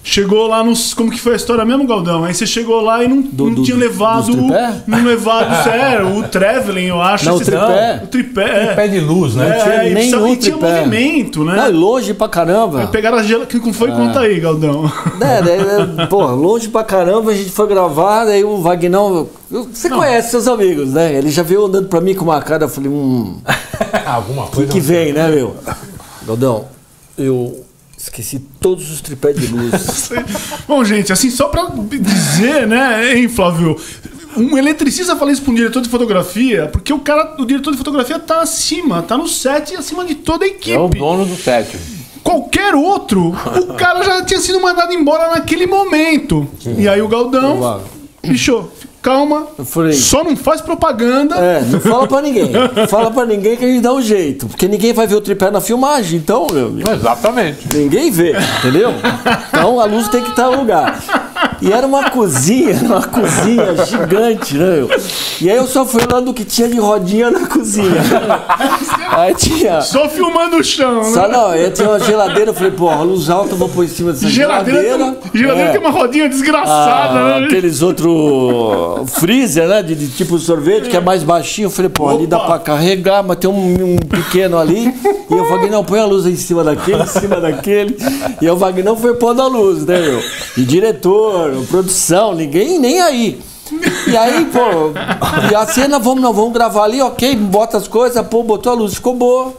Chegou lá nos. Como que foi a história mesmo, Galdão? Aí você chegou lá e não, Do- não do- tinha levado. tripé? Não levado, sério, o Traveling, eu acho. Não, o tripé. O tripé, é. Pé de luz, né? É, tinha e, e tinha tripé. movimento, né? Não, e longe pra caramba. Pegaram a gela. Que foi? Conta aí, Galdão. É, daí, é, pô, longe pra caramba, a gente foi gravar, daí o Vagnão. Você conhece seus amigos, né? Ele já veio andando pra mim com uma cara, eu falei, hum, Alguma o que, coisa. que vem, né, meu? Galdão, eu esqueci todos os tripés de luz. Bom, gente, assim, só pra dizer, né, hein, Flávio? Um eletricista fala isso pra um diretor de fotografia, porque o cara, o diretor de fotografia tá acima, tá no set acima de toda a equipe. É o dono do set. Qualquer outro, o cara já tinha sido mandado embora naquele momento. E aí o Galdão, bicho, calma, Eu falei, só não faz propaganda. é, não fala pra ninguém. Fala pra ninguém que a gente dá um jeito. Porque ninguém vai ver o tripé na filmagem, então, meu amigo. Exatamente. Ninguém vê, entendeu? Então a luz tem que estar no lugar. E era uma cozinha, uma cozinha gigante, né? meu? E aí eu só fui olhando o que tinha de rodinha na cozinha. Aí tinha. Só filmando o chão, né? Só não, aí tinha uma geladeira, eu falei, pô, luz alta, eu vou pôr em cima dessa Geladeira, geladeira. tem, geladeira É. tem uma rodinha desgraçada, Ah, né? aqueles outros freezer, né? De, de tipo sorvete, que é mais baixinho. Eu falei, pô, ali dá Opa. pra carregar, mas tem um, um pequeno ali. E eu falei, não, põe a luz em cima daquele, em cima daquele. E o Vagnão foi pondo a luz, né, meu? E diretor, produção, ninguém nem aí. E aí, pô, e a cena, vamos, não, vamos gravar ali, ok, bota as coisas, pô, botou a luz, ficou boa.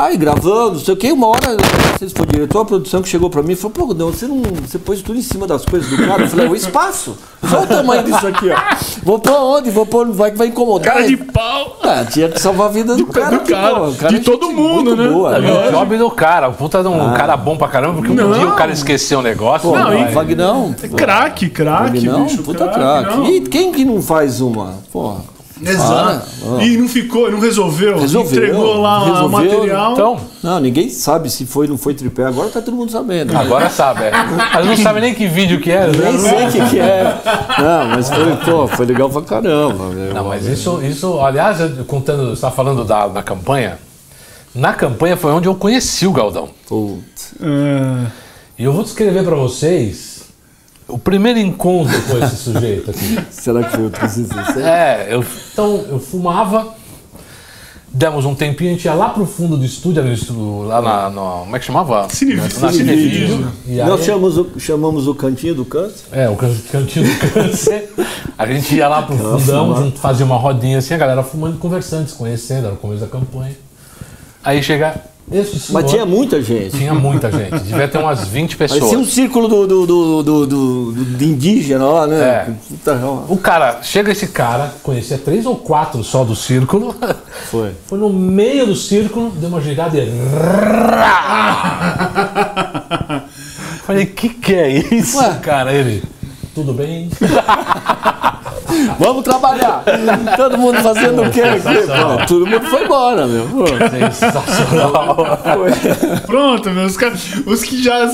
Aí gravando, não sei o que, uma hora, não sei se foi o diretor, a produção que chegou pra mim e falou, pô, não, você não. Você pôs tudo em cima das coisas do cara. Eu falei, o espaço. Olha o tamanho disso aqui, ó. Vou pôr onde? Vou pôr, vai, vai incomodar. Cara de pau. Ah, tinha que salvar a vida do cara. do cara, pô, o cara de é todo mundo, né? Boa, É né? o job do cara. O puta de um cara bom pra caramba, porque um Não. dia o cara esqueceu o negócio. Pô, não, Não, não, vai. Vagnão. É craque, craque, Vagnão, bicho. puta craque. E quem que não faz uma? Porra. Exato. Ah, E não ficou, não resolveu. Resolveu. Entregou lá o Resolveu. material. Então, Não, ninguém sabe se foi ou não foi tripé. Agora tá todo mundo sabendo. agora sabe, é. Mas não sabe nem que vídeo que é. né? Nem sei o que, que é. Não, mas foi, pô, foi legal pra caramba. meu. Não, mas isso, isso aliás, contando, você está falando da, da campanha. Na campanha foi onde eu conheci o Galdão. Putz. É, E eu vou descrever para vocês o primeiro encontro com esse sujeito aqui. Será que foi o 360? É, eu, então eu fumava, demos um tempinho, a gente ia lá pro fundo do estúdio, ali no estúdio, lá na, no- como é que chamava? Cinevídeo. Na Cinevídeo. E aí, Nós chamamos o, chamamos o cantinho do canto. É, o can- cantinho do câncer. A gente ia lá pro fundão, junto, fazia uma rodinha assim, a galera fumando e conversando, se conhecendo, era o começo da campanha. Aí chega esse senhor, Mas tinha muita gente. tinha muita gente, devia ter umas 20 pessoas. Parecia um círculo do, do, do, do, do- do- indígena lá, né? É. Puta, O cara, chega esse cara, conhecia três ou quatro só do círculo, Foi. foi no meio do círculo, deu uma girada e. Falei, que que é isso, Ué. cara? Ele, tudo bem? Vamos trabalhar! Todo mundo fazendo o quê? Pô, todo mundo foi embora, meu. Pô. Sensacional. Pronto, meu, os, caras- os que já,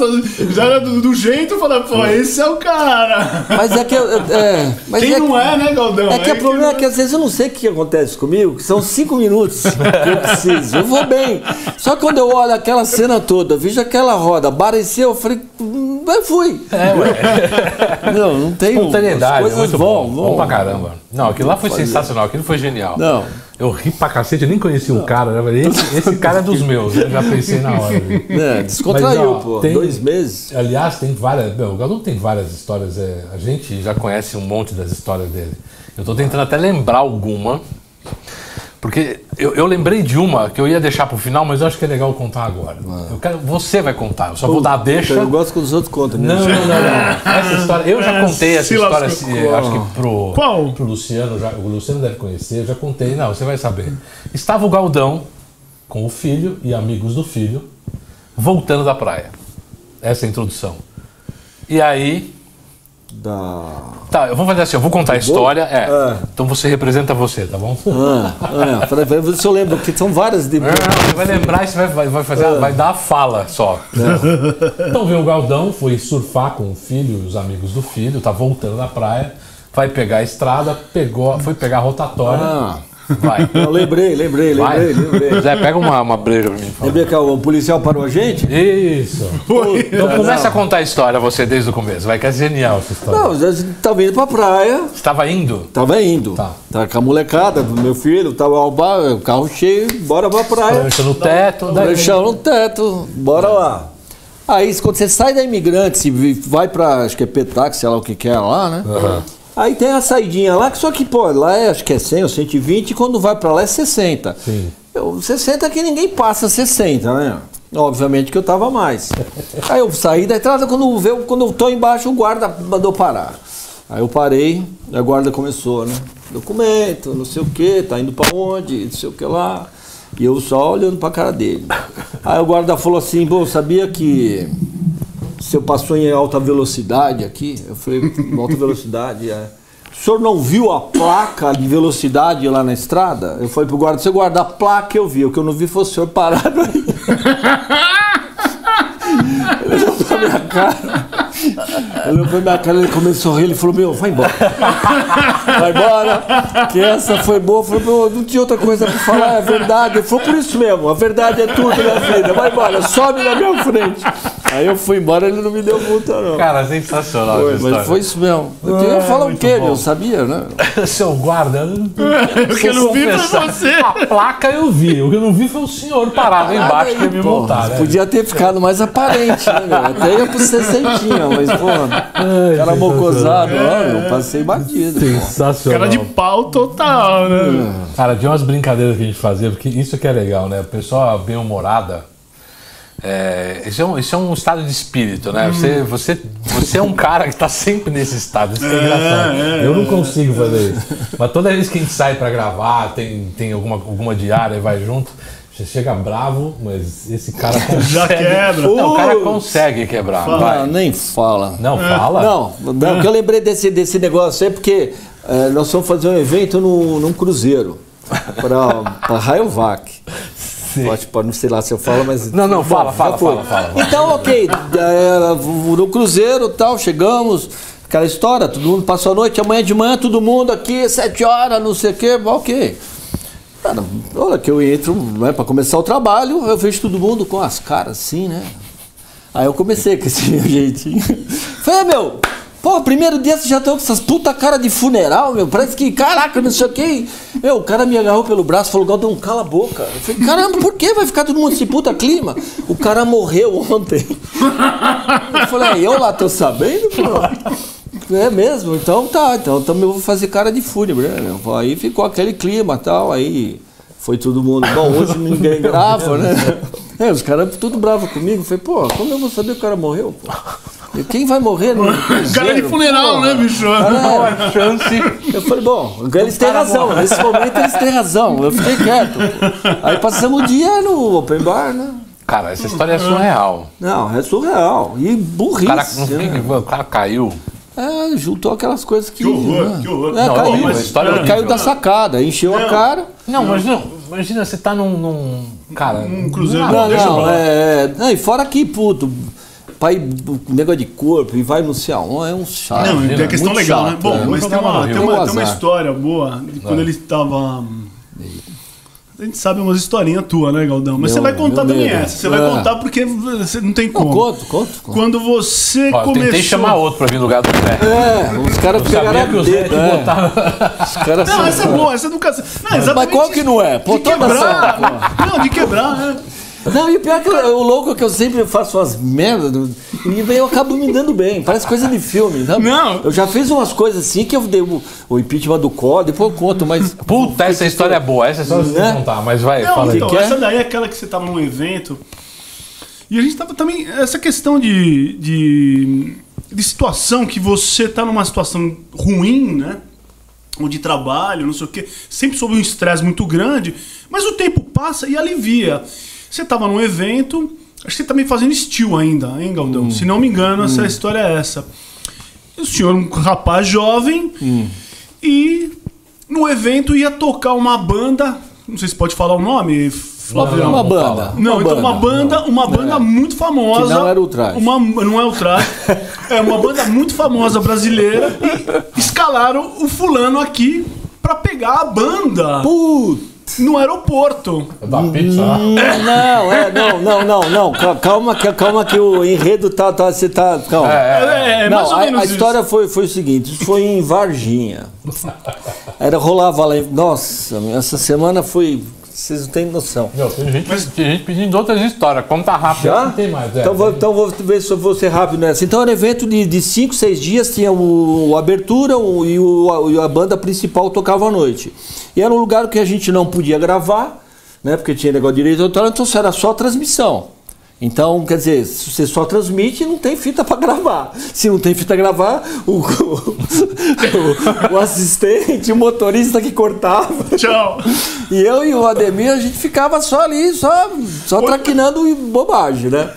já era do, do jeito falaram, pô, esse é o cara. Mas é que. É, mas Quem é não que, é, né, Galdão? É que o problema é que às vezes eu não sei o que acontece comigo, que são cinco minutos que eu preciso. Eu vou bem. Só que quando eu olho aquela cena toda, vejo aquela roda, apareceu, eu falei, hum, fui. É, ué. Não, não tem. Espontaneidade, as coisas muito bom. vão. Bom pra caramba. Não, aquilo lá foi sensacional, aquilo foi genial. Não. Eu ri pra cacete, eu nem conhecia o cara, né? Esse, esse cara é dos meus, eu já pensei na hora. É, descontraiu, Mas, ó, pô. tem- Dois meses. Aliás, tem várias. Meu, o Galdão tem várias histórias. é, a gente já conhece um monte das histórias dele. Eu tô tentando até lembrar alguma. Porque eu, eu lembrei de uma que eu ia deixar pro final, mas eu acho que é legal contar agora. Eu quero, você vai contar, eu só vou dar a deixa. Eu gosto quando os outros contam. né? Não, não, não, não. Essa história, eu já contei essa Se história, assim, acho que pro, Qual? pro Luciano, já, o Luciano deve conhecer, eu já contei, não, você vai saber. Estava o Galdão com o filho e amigos do filho voltando da praia. Essa é a introdução. E aí, Da... tá, eu vou fazer assim, eu vou contar a história, é. É. Então você representa você, tá bom? Ah, é, ver se eu lembro, porque são várias de. Não, você vai lembrar e você vai, vai, fazer, É. vai dar a fala só. Então veio o Galdão, foi surfar com o filho e os amigos do filho, tá voltando da praia, vai pegar a estrada, pegou, foi pegar a rotatória. Ah, Vai. eu lembrei, lembrei, Vai. lembrei, lembrei. Zé, pega uma, uma breja pra mim. favor. Lembrei que o policial parou a gente? Isso. Então começa a contar a história, você, desde o começo. Vai que é genial essa história. Não, a gente tava indo pra praia, Estava indo? tava indo. Tá. Tava com a molecada do meu filho, tava ao bar, o carro cheio, bora pra praia. Prancha no teto. daí- Pranchão no teto, bora lá. Aí, quando você sai da Imigrante, e vai pra, acho que é Petax, sei lá o que que é lá, né? Aí tem a saidinha lá, que só que, pô, lá é, acho que é 100 ou 120, e quando vai pra lá é 60. Sim. Eu, 60 que ninguém passa 60, né? Obviamente que eu tava mais. Aí eu saí da entrada, quando, veio, quando eu tô embaixo, o guarda mandou parar. Aí eu parei, a guarda começou, né? Documento, não sei o que, tá indo pra onde, não sei o que lá. E eu só olhando pra cara dele. Aí o guarda falou assim, pô, sabia que senhor passou em alta velocidade aqui? Eu falei, "Em alta velocidade, é. O senhor não viu a placa de velocidade lá na estrada? Eu falei pro guarda, você guarda a placa eu vi, o que eu não vi foi o senhor parado aí. Ele olhou pra minha cara. Ele olhou pra minha cara, ele começou a rir, ele falou, meu, vai embora. Vai embora, que essa foi boa. Eu falei, meu, não tinha outra coisa pra falar, é verdade. Ele falou, por isso mesmo, a verdade é tudo na vida. Vai embora, sobe na minha frente. Aí eu fui embora, ele não me deu multa, não. Cara, sensacional Foi, mas foi isso mesmo. Eu queria Ah, falar o quê? bom. Eu sabia, né? Seu guarda, eu que eu não vi foi confessar. você. A placa eu vi, o que eu não vi foi o senhor parado embaixo que ia me multar, né? Podia ter ficado mais aparente, né, meu? Até ia pro 60, mas, pô, cara mocosado lá, eu passei batido. Sensacional. Cara de pau total, né? Cara, tinha umas brincadeiras que a gente fazia, porque isso que é legal, né? A pessoa bem-humorada. É, isso, é um, isso é um estado de espírito, né? Você, você, você é um cara que tá sempre nesse estado. Isso que é engraçado. Eu não consigo fazer isso. Mas toda vez que a gente sai pra gravar, tem, tem alguma, alguma diária e vai junto, você chega bravo, mas esse cara consegue. Já quebra. Não, o cara consegue quebrar. Ah, Vai. nem fala. Não, fala? Não, não, o que eu lembrei desse, desse negócio aí, porque É, nós vamos fazer um evento no, num cruzeiro para Rayovac. Pode, pode, não sei lá se eu falo, mas. Não, não, fala, fala, fala, fala, fala. Então, ok. é, no cruzeiro tal, chegamos. Aquela história, todo mundo passou a noite, amanhã de manhã, todo mundo aqui, sete horas, não sei o quê, ok. Cara, hora que eu entro, né, para começar o trabalho, eu vejo todo mundo com as caras assim, né? Aí eu comecei com esse meu jeitinho. Falei, "Ah, meu, pô, primeiro dia você já tá com essas puta cara de funeral, meu. Parece que, caraca, não sei o quê. Meu, o cara me agarrou pelo braço falou, Galdão, cala a boca. Eu falei, caramba, por que vai ficar todo mundo esse puta clima? O cara morreu ontem. Eu falei, "Ah, eu lá tô sabendo, pô. É mesmo? Então tá, então também eu vou fazer cara de fúnebre, né? Aí ficou aquele clima e tal, aí foi todo mundo. Bom, hoje ninguém grava, né? É, os caras tudo bravo comigo. Falei, pô, como eu vou saber que o cara morreu, pô? E Quem vai morrer no Cara de funeral, né, bicho? Cara, Chance. eu falei, bom, eles têm razão, nesse momento eles têm razão. Eu fiquei quieto. pô. Aí passamos o dia no open bar, né? Cara, essa história é surreal. Não, é surreal. E O burrice. cara, não né? o cara caiu. É, juntou aquelas coisas que. Que horror, né? que horror. É, Não, caiu, mas a história é caiu horrível. da sacada, encheu a Não. cara. Não, mas não. Imagina, você tá num. num cara. Um cruzeiro. Ah, Não, deixa pra não, lá. é, é. Não, e fora que, puto, pai, negócio de corpo e vai no céu, é um chato. Não, tem a questão legal, né? chato, Bom, é. mas tem uma, tem, uma, Tem um uma história boa de quando É. ele estava. A gente sabe umas historinhas tuas, né, Galdão? Mas Meu- você vai contar também medo. essa. Você vai É. contar porque você não tem Não, como. conto, conto, conto. Quando você Ó, eu começou. tentei chamar outro pra vir no lugar do Zé. É, os caras pegaram que a o Zé dedo, é. botava. Os caras Não, são- essa é boa, essa nunca. Não, Mas exatamente qual que não é? Pô, De essa- quebrar. Não, de quebrar, né? Não, e o pior é que eu- o louco é que eu sempre faço umas merdas do- e eu acabo me dando bem. Parece coisa de filme, sabe? Não. Eu já fiz umas coisas assim que eu dei o, o impeachment do Collor, depois eu conto, mas. Puta, essa história é boa. Essa história você Né? não contar, mas vai, Não, fala aí. então, que é? essa daí é aquela que você tava num evento. E a gente tava também. Essa questão de. de, de situação que você tá numa situação ruim, né? Ou de trabalho, não sei o quê. Sempre sob um estresse muito grande. Mas o tempo passa e alivia. Você tava num evento. Acho que você tá meio fazendo estilo ainda, hein, Galdão? Se não me engano, essa história é essa. E o senhor, um rapaz jovem, e no evento ia tocar uma banda. Não sei se pode falar o nome, Flavião. uma não banda. fala. Não, então uma banda, uma banda muito famosa. Que não era o traje. Uma, não é o traje. é uma banda muito famosa brasileira. E escalaram o fulano aqui pra pegar a banda Putz! No aeroporto. Da pizza lá. Não, é, não, não, não, não. Ca- Calma, que- calma que o enredo tá. tá você tá. Calma. É, é, Não, mais ou a, menos a isso. história foi, foi o seguinte, isso foi em Varginha. Era, rolava lá. em- Nossa, essa semana foi. Vocês não têm noção. Meu, tem gente, tem gente pedindo outras histórias. Conta rápido. Já? Não tem mais, é. Então vou, então vou ver se eu vou ser rápido nessa. Então era evento de 5, 6 dias, tinha o, o abertura o- e, o, a, e a banda principal tocava à noite. E era um lugar que a gente não podia gravar, né? Porque tinha negócio de direito autoral, então era só transmissão. Então, quer dizer, se você só transmite, não tem fita para gravar. Se não tem fita pra gravar, o, o, o assistente, o motorista que cortava. Tchau. E eu e o Ademir, a gente ficava só ali, só, só traquinando bobagem, né?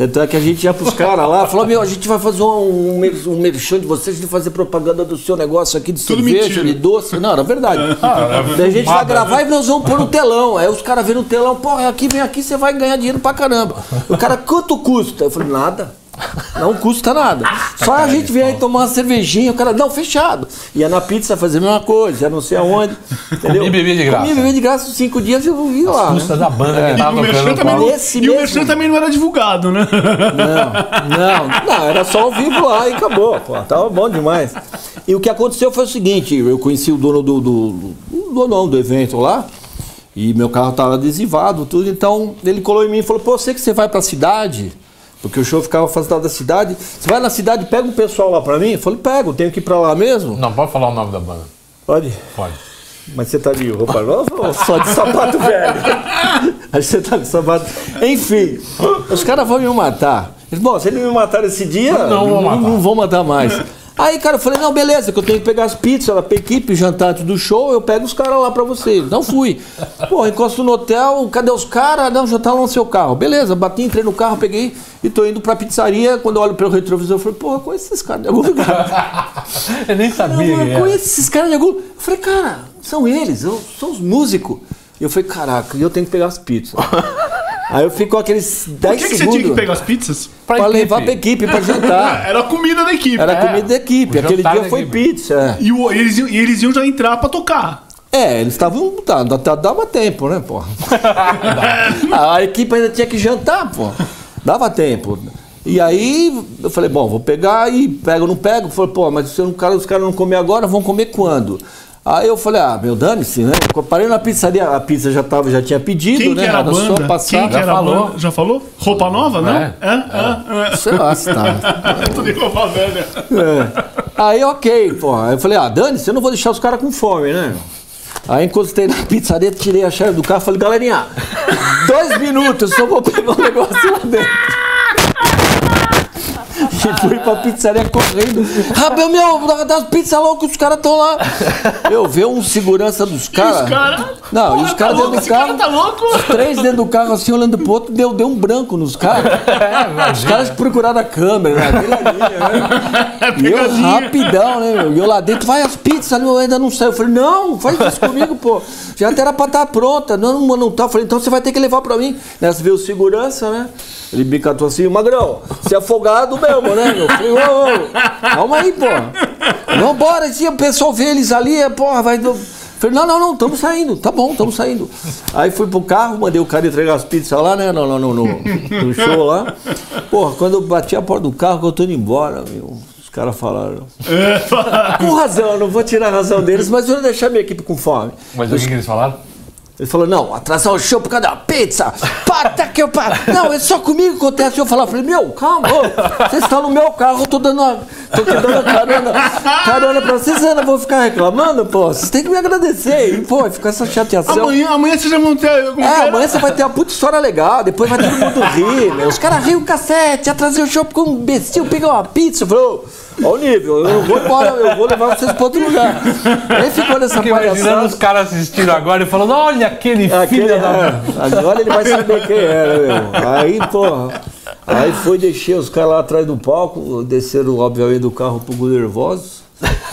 Tanto é que a gente ia pros caras lá, falou, meu, a gente vai fazer um, um, um merchan de vocês, de fazer propaganda do seu negócio aqui de Tudo cerveja, mentira. de doce. Não, era verdade. Ah, Daí a gente vai gravar e nós vamos pôr no telão. Aí os caras vêem no telão, porra, aqui, vem aqui, você vai ganhar dinheiro pra caramba. O cara, quanto custa? Eu falei, nada. Não custa nada. Só a gente vem aí tomar uma cervejinha, o cara, não, fechado. Ia na pizza fazer a mesma coisa, ia não sei aonde. Entendeu? e bebia de graça. Comia e bebia de graça cinco dias eu vi lá. Custa né? da banda É. que E tava o Merchan tocando também, não, e o mesmo. Merchan também não era divulgado, né? Não, não, não, era só ao vivo lá e acabou. Pô, tava bom demais. E o que aconteceu foi o seguinte: eu conheci o dono do, do, do, o donão do evento lá, e meu carro tava adesivado, tudo. Então ele colou em mim e falou: Pô, você que você vai pra cidade? Porque o show ficava afastado da cidade. Você vai na cidade, pega um pessoal lá pra mim? Eu falei: Pego, tenho que ir pra lá mesmo? Não, pode falar o nome da banda. Pode. Pode. Mas você tá de roupa nova ou só de sapato velho? Que você tá com sapato. Enfim, os caras vão me matar. Eles, Bom, se eles me mataram esse dia, Não vão matar. não vão matar mais. Aí, cara, eu falei, não, beleza, que eu tenho que pegar as pizzas pra equipe, jantar antes do show, eu pego os caras lá pra você. Não fui. Pô, encosto no hotel, cadê os caras? Não, já tá lá no seu carro. Beleza, bati, entrei no carro, peguei e tô indo pra pizzaria. Quando eu olho pelo retrovisor, eu falei, porra, conheço esses caras de algum lugar. Eu nem Não, sabia. eu quem era. conheço esses caras de algum. Eu falei, cara, são eles, eu, são os músicos. E eu falei, caraca, e eu tenho que pegar as pizzas. Aí eu fico aqueles 10 Por que, que você segundos tinha que pegar as pizzas? pra, Pra levar pra equipe pra jantar. Era a comida da equipe. Era comida da equipe. o Aquele dia foi equipe. pizza. é. E, o- eles, iam- e eles iam já entrar pra tocar. É, eles estavam. Tá, dava tempo, né, porra? a equipe ainda tinha que jantar, pô. Dava tempo. E aí eu falei, bom, vou pegar e pego ou não pego. Falei, pô, mas se não- cara, os caras não comer agora, vão comer quando? Aí eu falei, ah, meu, dane-se, né? Eu parei na pizzaria, a pizza já, tava, já tinha pedido, Quem né? que era a banda? só passar. Quem que Já era falou. banda? Já falou? Roupa nova, não? É. É? É? Sei lá se tá. é. Tudo em roupa velha. É. Aí, ok, pô. Aí eu falei, ah, dane-se, eu não vou deixar os caras com fome, né? Aí encostei na pizzaria, tirei a chave do carro e falei, galerinha, dois minutos, só vou pegar um negócio lá dentro. E fui pra pizzaria correndo. Rabel, meu, dá- dá as pizzas que os caras estão lá. Eu vi um segurança dos caras. cara? Não, e os Porra, caras tá dentro louco, do esse cara carro. tá louco? Os três dentro do carro, assim, olhando pro outro, deu, deu um branco nos caras. Os caras procuraram a câmera, né? Ali, né? E eu rapidão, né, meu? E eu lá dentro, vai as pizzas, eu ainda não saiu. Eu falei, não, faz isso comigo, pô. Já até era pra estar pronta. Não, não, tá. Eu falei, então você vai ter que levar pra mim. Nessa veio o segurança, né? Ele bicatou assim, Magrão, você é afogado mesmo, meu? Eu falei, ô, ô, calma aí, pô. Não, bora, se o pessoal vê eles ali, é, porra, vai. do- Falei, não, não, não, estamos saindo, tá bom, estamos saindo. Aí fui pro carro, mandei o cara entregar as pizzas lá, né, no, no, no, no- no show lá. Porra, quando eu bati a porta do carro, que eu tô indo embora, meu, os caras falaram. Com razão, não vou tirar a razão deles, mas eu vou deixar minha equipe com fome. Mas o que, que eles falaram? Ele falou, não, atrasar o show por causa da pizza. Pata que eu paro. Não, é só comigo que acontece. Eu falava, falei, meu, calma, ô, vocês estão no meu carro, eu tô dando a, tô te dando a carona, carona pra vocês, eu não vou ficar reclamando, pô. Vocês têm que me agradecer. Pô, fica essa chateação. Amanhã, amanhã vocês já vão ter. É, amanhã você vai ter uma puta história legal, depois vai todo mundo rir, meu. Os caras riam o cacete, atrasei o show porque um imbecil pegou uma pizza. Falou, ó o nível, eu vou embora, eu vou levar vocês pra outro lugar. Aí ficou nessa Fiquei palhaçada. os caras assistindo agora e falando, olha aquele Aquele, filho da... é, agora ele vai saber quem era, meu. Aí, porra. Aí foi, deixei os caras lá atrás do palco, desceram, obviamente, do carro um pouco nervosos.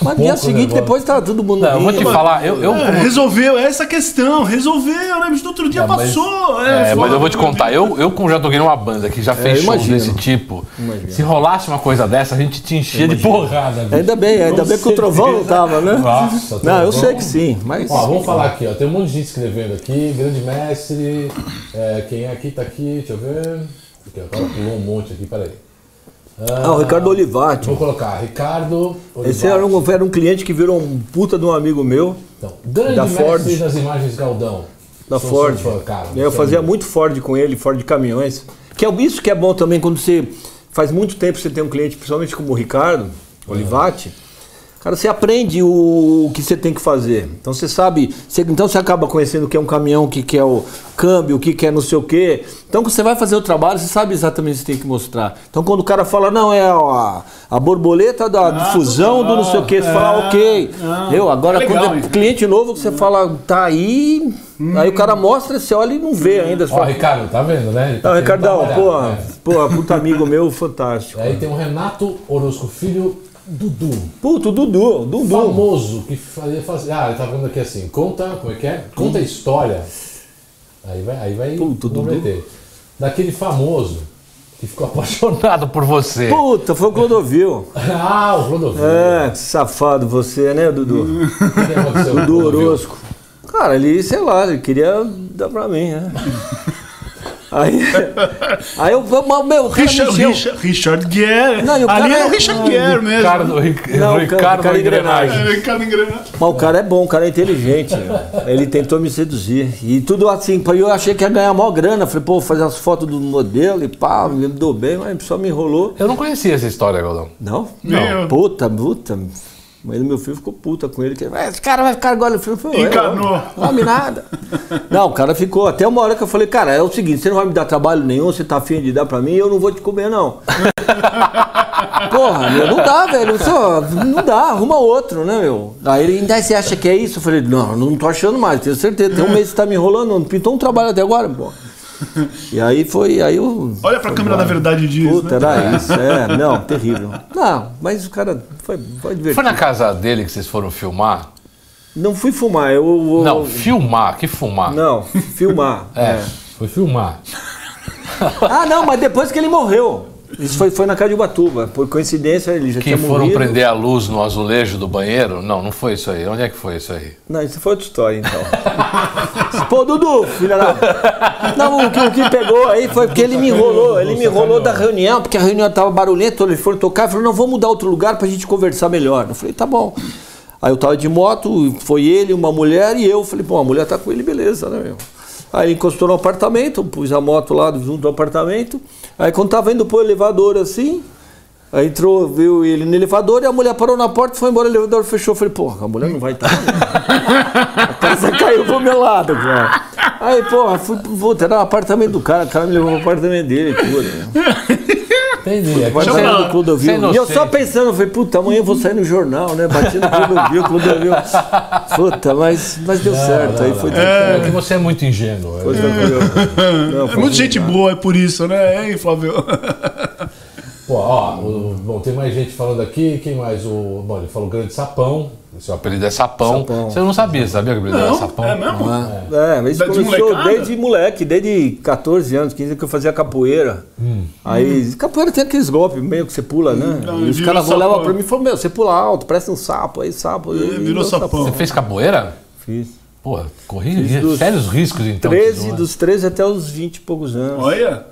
Mas no dia seguinte, nervoso. depois tava todo mundo Não, eu vou te falar, eu... eu É, resolveu essa questão, resolveu, né? Mas no outro dia É, mas- passou. É, mas foda, eu vou te contar, eu, eu como já toquei numa banda que já fez shows imagino. desse tipo, se rolasse uma coisa dessa, a gente te enchia de porrada. bicho. Ainda bem, ainda bem que o trovão não tava, né? Nossa, Não, eu sei que sim, mas. Ó, vamos falar aqui, ó. Tem um monte de gente escrevendo aqui. Grande mestre. é, quem é aqui tá aqui, deixa eu ver. Aqui, ó, agora pulou um monte aqui, peraí. Ah, o Ricardo Olivati. Vou colocar Ricardo. Esse Olivati. era um, era um cliente que virou um puta de um amigo meu, Então, grande da Ford. das imagens Galdão. da Sou Ford. cara, eu fazia muito Ford com ele, Ford de caminhões. Que é isso que é bom também quando você faz muito tempo que você tem um cliente, principalmente como o Ricardo Olivati. Cara, você aprende o, o que você tem que fazer. Então você sabe, você- então você acaba conhecendo o que é um caminhão, o que, que é o câmbio, o que, que é não sei o quê. Então quando você vai fazer o trabalho, você sabe exatamente o que você tem que mostrar. Então quando o cara fala, não, é a, a borboleta da difusão do não sei o quê, você fala, é, ok. ah, Eu, agora é legal quando é isso. cliente novo, que você fala, tá aí, aí o cara mostra, você olha e não vê ainda. Ó, fala, Ricardo, tá vendo, né? Ele tá não, Ricardão, pô, né? pô, puta amigo meu, fantástico. Aí tem o Renato Orozco Filho Dudu. Puto, Dudu, Dudu. Famoso, que fazia, fazia. Ah, ele tá vendo aqui assim, conta, como é que é? Conta a história. Aí vai, aí vai Puta, Dudu. Daquele famoso que ficou apaixonado. Por você. Puta, foi o Clodovil. ah, o Clodovil. É, que safado você, né, Dudu? Dudu? Orozco. Cara, ele, sei lá, ele queria dar pra mim, né? Aí, aí eu, eu- meu, Richard. Richard, Richard Gere. Não, o Ali cara é o é- Richard Gere mesmo. Ricardo, Ric- Não, Ricardo, cara- cara Engrenagem. É, Ricardo Engrenagem. Mas o cara é bom, o cara é inteligente. Ele tentou me seduzir. E tudo assim, eu achei que ia ganhar maior grana. Falei, pô, vou fazer as fotos do modelo e pá, me dou bem, mas só me enrolou. Eu não conhecia essa história, Galdão. Não? Meu. Puta, puta. Do meu filho ficou puta com ele. Que, "Ah, esse cara vai ficar agora. Eu falei, "É, Encanou. Não sabe nada. Não, o cara ficou. Até uma hora que eu falei, cara, é o seguinte, você não vai me dar trabalho nenhum, você tá afim de dar pra mim, eu não vou te comer, não. Porra, meu, não dá, velho. Só, não dá, arruma outro, né, meu? Aí ele ainda você acha que é isso? Eu falei, não, não tô achando mais, tenho certeza. Tem um mês que você tá me enrolando, não pintou um trabalho até agora, pô. E aí foi. Aí eu, Olha pra câmera da verdade disso. Puta, né? era isso, é, não, terrível. Não, mas o cara foi, foi divertido. Foi na casa dele que vocês foram filmar? Não fui fumar, eu. eu- Não, filmar, que fumar? Não, filmar. É, é. foi filmar. Ah, não, mas depois que ele morreu. Isso foi, foi na casa de Ubatuba. Por coincidência, ele já Que tinha foram morrido. prender a luz no azulejo do banheiro? Não, não foi isso aí. Onde é que foi isso aí? Não, isso foi outra história, então. Pô, Dudu, filha da... Não, o que, o que pegou aí foi porque ele me enrolou. Ele me enrolou da reunião, porque a reunião tava barulhenta, eles foram tocar, ele falou, não, vamos mudar outro lugar pra gente conversar melhor. Eu falei, tá bom. Aí eu tava de moto, foi ele, uma mulher e eu. Falei, pô, a mulher tá com ele, beleza, né, meu? Aí ele encostou no apartamento, pus a moto lá junto ao apartamento. Aí quando tava indo pro elevador assim, aí entrou, viu ele no elevador e a mulher parou na porta, foi embora, o elevador fechou. Eu falei, porra, a mulher não vai estar. a casa caiu pro meu lado, cara. Aí, porra, fui, puta, era o apartamento do cara, o cara me levou pro apartamento dele, tudo. Né? Entendi. É do Clodovil. E eu só pensando, eu falei, puta, amanhã eu vou sair no jornal, né? Bati no Clodovil, Clodovil. Puta, mas, mas deu certo. aí foi É que você é muito ingênuo. Foi tranquilo. Não, É foi muita gente boa, é por isso, né? Hein, Flávio? Pô, ó, o- bom, tem mais gente falando aqui. Quem mais? O, bom, ele falou Grande Sapão. Seu apelido é Sapão. Sapão. Você não sabia, sabia que o apelido era Sapão? é mesmo? É, mas isso Da- de começou molecada? desde moleque, desde 14 anos, 15 anos que eu fazia capoeira. Aí, capoeira tem aqueles golpes meio que você pula, né? Não, e os caras olhavam sapão. pra mim e falaram, meu, você pula alto, parece um sapo, aí sapo. E, virou virou sapão. Você fez capoeira? Fiz. Pô, corri sérios riscos então. 13, que zoa. dos 13 até os 20 e poucos anos. Olha.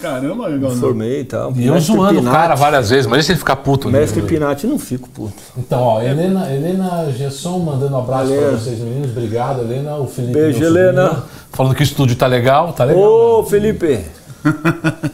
Caramba, legal. não. Formei e tal. E eu zoando o cara várias vezes, mas se ele ficar puto? né? Mestre Pinati, não fico puto. Então, ó, Helena, Helena Gesson mandando um abraço Valeu. pra vocês, meninos. Obrigado, Helena. O Felipe. Beijo. Helena. Falando que o estúdio tá legal, tá legal. Ô, né? Felipe.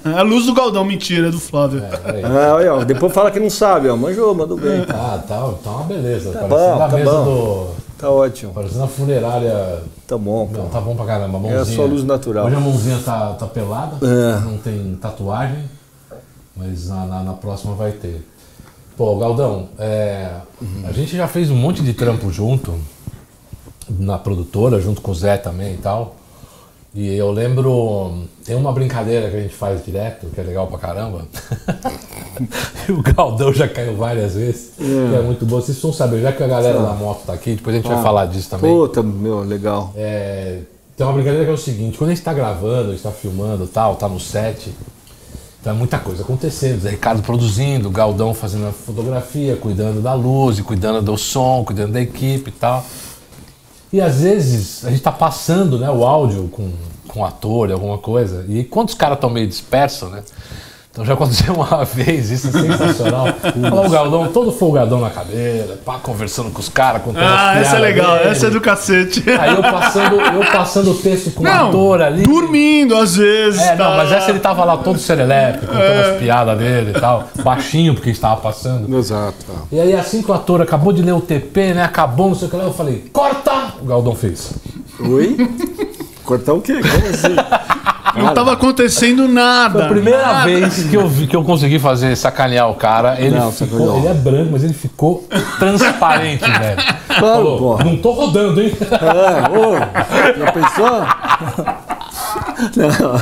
É a luz do Galdão, mentira, é do Flávio. Peraí. Ah, olha, ó, depois fala que não sabe, ó. Manjou, mandou bem. Ah, tá, tá uma beleza. Tá parecendo bom, a tá mesa bom. do. Tá ótimo. Parecendo a funerária. Tá bom, Não, pô. tá bom pra caramba. É mãozinha. sua luz natural. Hoje a mãozinha tá, tá pelada, É. não tem tatuagem, mas na, na, na próxima vai ter. Pô, Galdão, é, a gente já fez um monte de trampo junto, na produtora, junto com o Zé também e tal. E eu lembro, tem uma brincadeira que a gente faz direto, que é legal pra caramba. e o Galdão já caiu várias vezes, que é muito boa. Vocês precisam saber, já que a galera da moto tá aqui, depois a gente vai falar disso também. Puta, meu, legal. É, tem uma brincadeira que é o seguinte, quando a gente tá gravando, a gente tá filmando e tal, tá no set, então é muita coisa acontecendo. Zé Ricardo produzindo, Galdão fazendo a fotografia, cuidando da luz, cuidando do som, cuidando da equipe e tal. E às vezes a gente tá passando né, o áudio com, com o ator, alguma coisa, e quando os caras estão meio dispersos, né? Então já aconteceu uma vez, isso é sensacional. Olha o Galdão todo folgadão na cadeira, pá, conversando com os caras, contando Ah, as essa é legal, dele. essa é do cacete. Aí eu passando, eu passando o texto com o Não, ator ali. dormindo às vezes. É, não, tá. mas essa ele tava lá todo serelepe, contando as piadas dele e tal, baixinho porque estava passando. Exato. E aí assim que o ator acabou de ler o TP, né, acabou, não sei o que lá, eu falei, corta! O Galdão fez. Oi? Cortar o quê? Como assim? Não tava acontecendo nada. Primeira nada. vez que eu, vi, que eu consegui fazer sacanear o cara, ele Não, ficou. Ele é branco, mas ele ficou transparente, velho. Claro, Falou, pô. não tô rodando, hein? É, ô, já pensou? Não,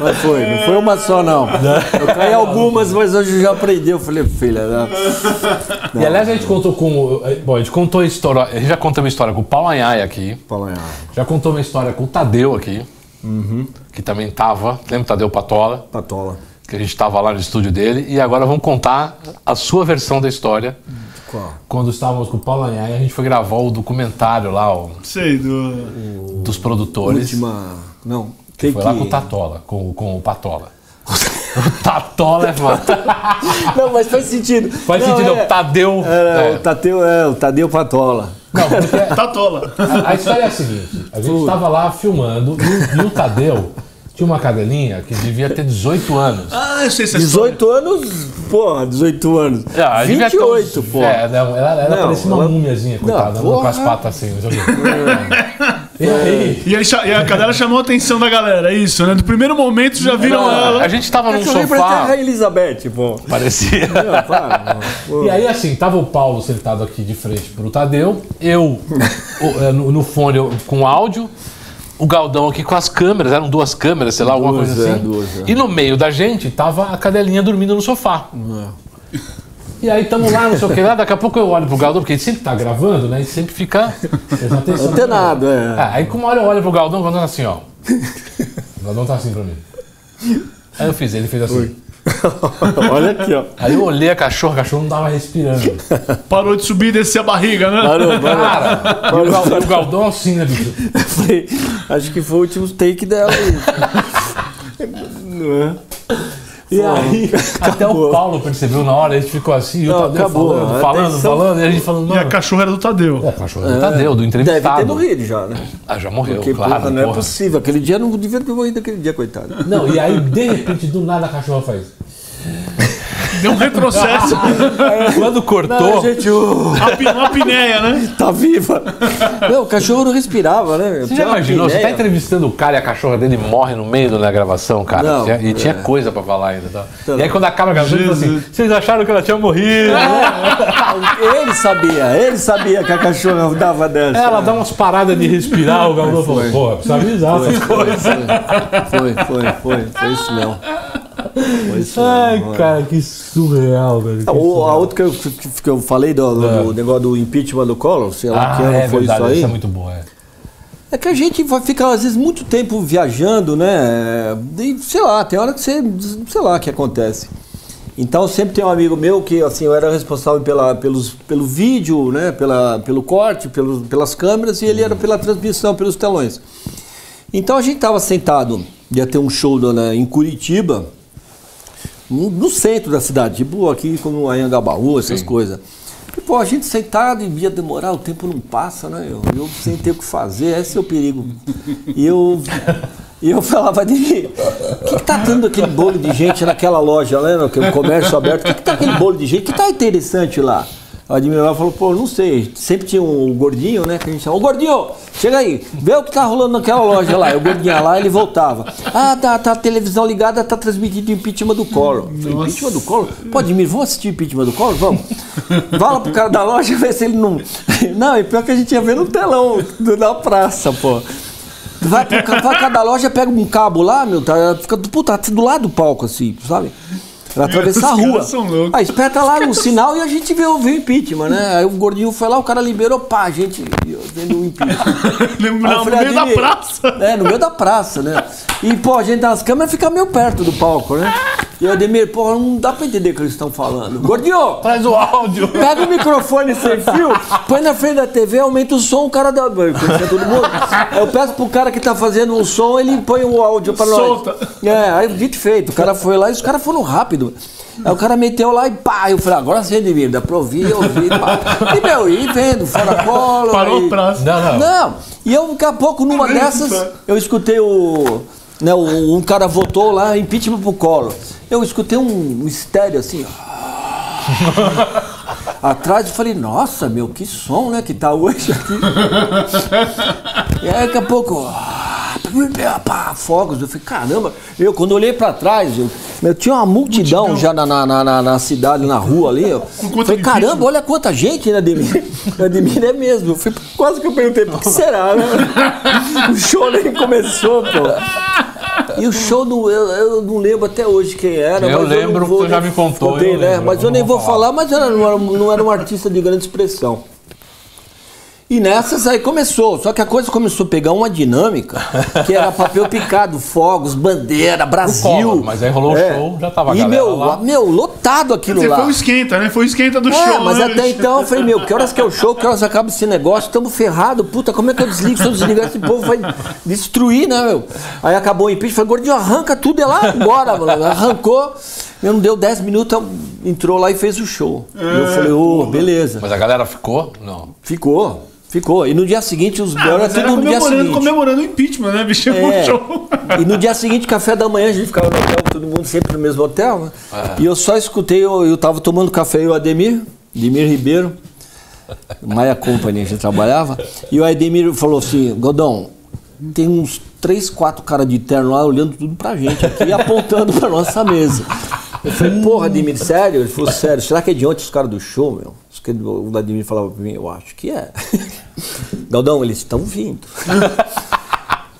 mas foi, não foi uma só não. Eu caí algumas, mas hoje eu já aprendi. Eu falei, filha? E aliás a gente contou com. Bom, a gente contou a história. A gente já contou uma história com o Paulo Anhai aqui. Fala aí, Já contou uma história com o Tadeu aqui. Uhum. Que também tava. Lembra o Tadeu Patola? Patola. que a gente estava lá no estúdio dele, e agora vamos contar a sua versão da história. Qual? Quando estávamos com o Paulo Anhai, a gente foi gravar o documentário lá, o, Sei, do. dos produtores. Última. Não. Quem Foi que... lá com o Tatola, com, com o Patola. o Tatola é foda. Não, mas faz sentido. Faz Não, sentido, é- o Tadeu. É, é. O Tadeu, é, o Tadeu Patola. Não, porque Tatola. a, a história é a seguinte: a gente estava lá filmando e, o- e o Tadeu tinha uma cadelinha que devia ter 18 anos. Ah, eu sei essa história. 18 anos, porra, 18 anos. Ah, devia ter uns- 28, pô. É, não, ela, ela Não, parecia uma ela- múmiazinha, coitada, Não, com as porra. patas assim, não sei o quê. E aí? E, aí, e a cadela chamou a atenção da galera, é isso, né? Do primeiro momento já viram ela. A gente tava num parece a sofá. Rainha Elizabeth, pô. Parecia. Não, pô. E aí, assim, tava o Paulo sentado aqui de frente pro Tadeu, eu é, no, no fone eu- com áudio, o Galdão aqui com as câmeras, eram duas câmeras, sei lá, alguma Duas, coisa é, assim. duas, é. E no meio da gente tava a cadelinha dormindo no sofá. E aí tamo lá, não sei o que lá, daqui a pouco eu olho pro Galdão, porque ele sempre tá gravando, né? E sempre fica prestando atenção. Antenado, é. Ah, aí como hora eu olho pro Galdão, o Galdão tá assim, ó. O Galdão tá assim pra mim. Aí eu fiz, ele fez assim. Olha aqui, ó. Aí eu olhei a cachorra, a cachorra não tava respirando. Parou de subir e descer a barriga, né? Parou, parou. Cara, e o Galdão, o Galdão assim, né, bicho? Foi- acho que foi o último take dela aí. Não é? E aí, até o Paulo percebeu na hora, a gente ficou assim, e o Não, Tadeu acabou. falando, falando, Atenção. falando, e a gente falando, E a cachorra era do Tadeu. é, cachorro do Tadeu, do Deve ter entrevistado. morrido já, né? Ah, já morreu, Porque, claro. porra, não é porra. possível. Aquele dia não devia ter morrido aquele dia, coitado. Não, e aí, de repente, do nada a cachorra faz. Deu um retrocesso. Quando cortou, Não, gente, o- uma, pi- uma pinéia, né? tá viva. Não, o cachorro não respirava, né? você já imaginou? Você tá entrevistando o cara e a cachorra dele morre no meio da gravação, cara. Não, e tinha é. coisa pra falar ainda. Tá? Tá. E aí, quando acaba a gravação, ele fala assim: vocês acharam que ela tinha morrido? Ele sabia, ele sabia que a cachorra dava dessa. Ela dá umas paradas de respirar, o Galdão falou: Foi. porra, precisa avisar essas coisas. Foi, foi, foi. Foi isso mesmo. Isso Ai, cara, que surreal, velho. que O, a surreal. outra que eu, que, eu falei do, do- do negócio do impeachment do Collor, sei lá Ah, que ano é foi verdade, isso aí. essa é muito boa, é. É que a gente vai ficar, às vezes, muito tempo viajando, né? E, sei lá, tem hora que você. sei lá o que acontece. Então sempre tem um amigo meu que assim, eu era responsável pela, pelos, pelo vídeo, né? Pela, pelo corte, pelos, pelas câmeras, e ele era pela transmissão, pelos telões. Então a gente estava sentado, ia ter um show né, em Curitiba, no, no centro da cidade, tipo aqui como Anhangabaú, essas coisas. E, pô, a gente sentado e ia demorar, o tempo não passa, né? Eu, eu sem ter o que fazer, esse é o perigo. E eu, e eu falava de mim, o que, que tá dando aquele bolo de gente naquela loja, né? No comércio aberto, o que, que tá aquele bolo de gente? O que tá interessante lá? O admirador falou, pô, não sei, sempre tinha um gordinho, né? Que a gente chama, ô gordinho, chega aí, vê o que tá rolando naquela loja lá. Eu gordinho lá, ele voltava. Ah, tá, tá a televisão ligada, tá transmitindo o impeachment do Collor. Eu falei, Impeachment do Collor? Pô, Admir, vamos assistir o impeachment do Collor? Vamos. Vai lá pro cara da loja ver se ele não. Não, é pior que a gente ia ver no telão da praça, pô. Vai, vai cada loja, pega um cabo lá, meu, tá, fica puta, do lado do palco, assim, sabe? Pra atravessar a rua. Aí espeta lá no sinal e a gente vê, o- vê o impeachment, né? Aí o gordinho foi lá, o cara liberou, pá, a gente vendo o impeachment. No, Aí eu no falei, meio da praça. É, no meio da praça, né? E, pô, a gente nas câmeras fica meio perto do palco, né? E o Ademir, pô, não dá pra entender o que eles estão falando. Gordinho, Traz o áudio. Pega o microfone sem fio, põe na frente da TV, aumenta o som, o cara. Conhecer todo mundo. Eu peço pro cara que tá fazendo o som, ele põe o áudio pra nós. Solta. É, aí dito feito. O cara foi lá e os caras foram rápido. Aí o cara meteu lá e pá, eu falei, agora sim, Edmir, dá pra ouvir, ouvir, pá. E meu, e vendo, fora cola. Parou aí- a praça. Não, não. não, e eu daqui a pouco, numa dessas, eu escutei o. Né, o- um cara votou lá, impeachment pro Collor. Eu escutei um, um estéreo assim, ó. Atrás eu falei, nossa, meu, que som, né, que tá hoje aqui. e aí daqui a pouco, ah, pá, fogos. Eu falei, caramba, eu quando olhei pra trás, eu, eu tinha uma multidão, já na, na, na- na- cidade, na rua ali. Eu falei, caramba, olha quanta gente, né, Ademir? Ademir é mesmo. Eu fui, quase que eu perguntei, por que será, né? O show nem começou, pô. E o show, do, eu, eu não lembro até hoje quem era. Eu lembro não que tu já me contou, Contei, eu né? lembro, Mas eu nem vou vou falar. falar, mas era, não, era, não era um artista de grande expressão. E nessas aí começou, só que a coisa começou a pegar uma dinâmica que era papel picado, fogos, bandeira, Brasil. Collor, mas aí rolou o show, já tava a E galera meu, lá. meu, lotado aquilo Você lá. foi o esquenta, né? Foi o esquenta do É, show. mas né? até então eu falei, meu, que horas que é o show, que horas acaba esse negócio, estamos ferrados, puta, como é que eu desligo? Se eu desligar, esse povo vai destruir, né, meu? Aí acabou o impeachment, falei, gordinho, arranca tudo, é lá agora, mano. Arrancou, eu não deu 10 minutos, entrou lá e fez o show. E eu falei, ô, beleza. Mas a galera ficou? Não. Ficou. Ficou. E no dia seguinte, os Ah, era mas tudo era no dia comemorando, seguinte. comemorando o impeachment, né, bicho? É. Show. E no dia seguinte, café da manhã, a gente ficava no hotel, todo mundo sempre no mesmo hotel, né? E eu só escutei, eu, eu tava tomando café, eu e o Ademir, Ademir Ribeiro, Maia Company, a gente trabalhava, e o Ademir falou assim, Godão, tem uns três, quatro caras de terno lá olhando tudo pra gente aqui e apontando pra nossa mesa. Eu falei, porra, Ademir, sério? Ele falou, sério, será que é de ontem os caras do show, meu? Isso que O Ademir falava pra mim, eu acho que é. Galdão, eles estão vindo.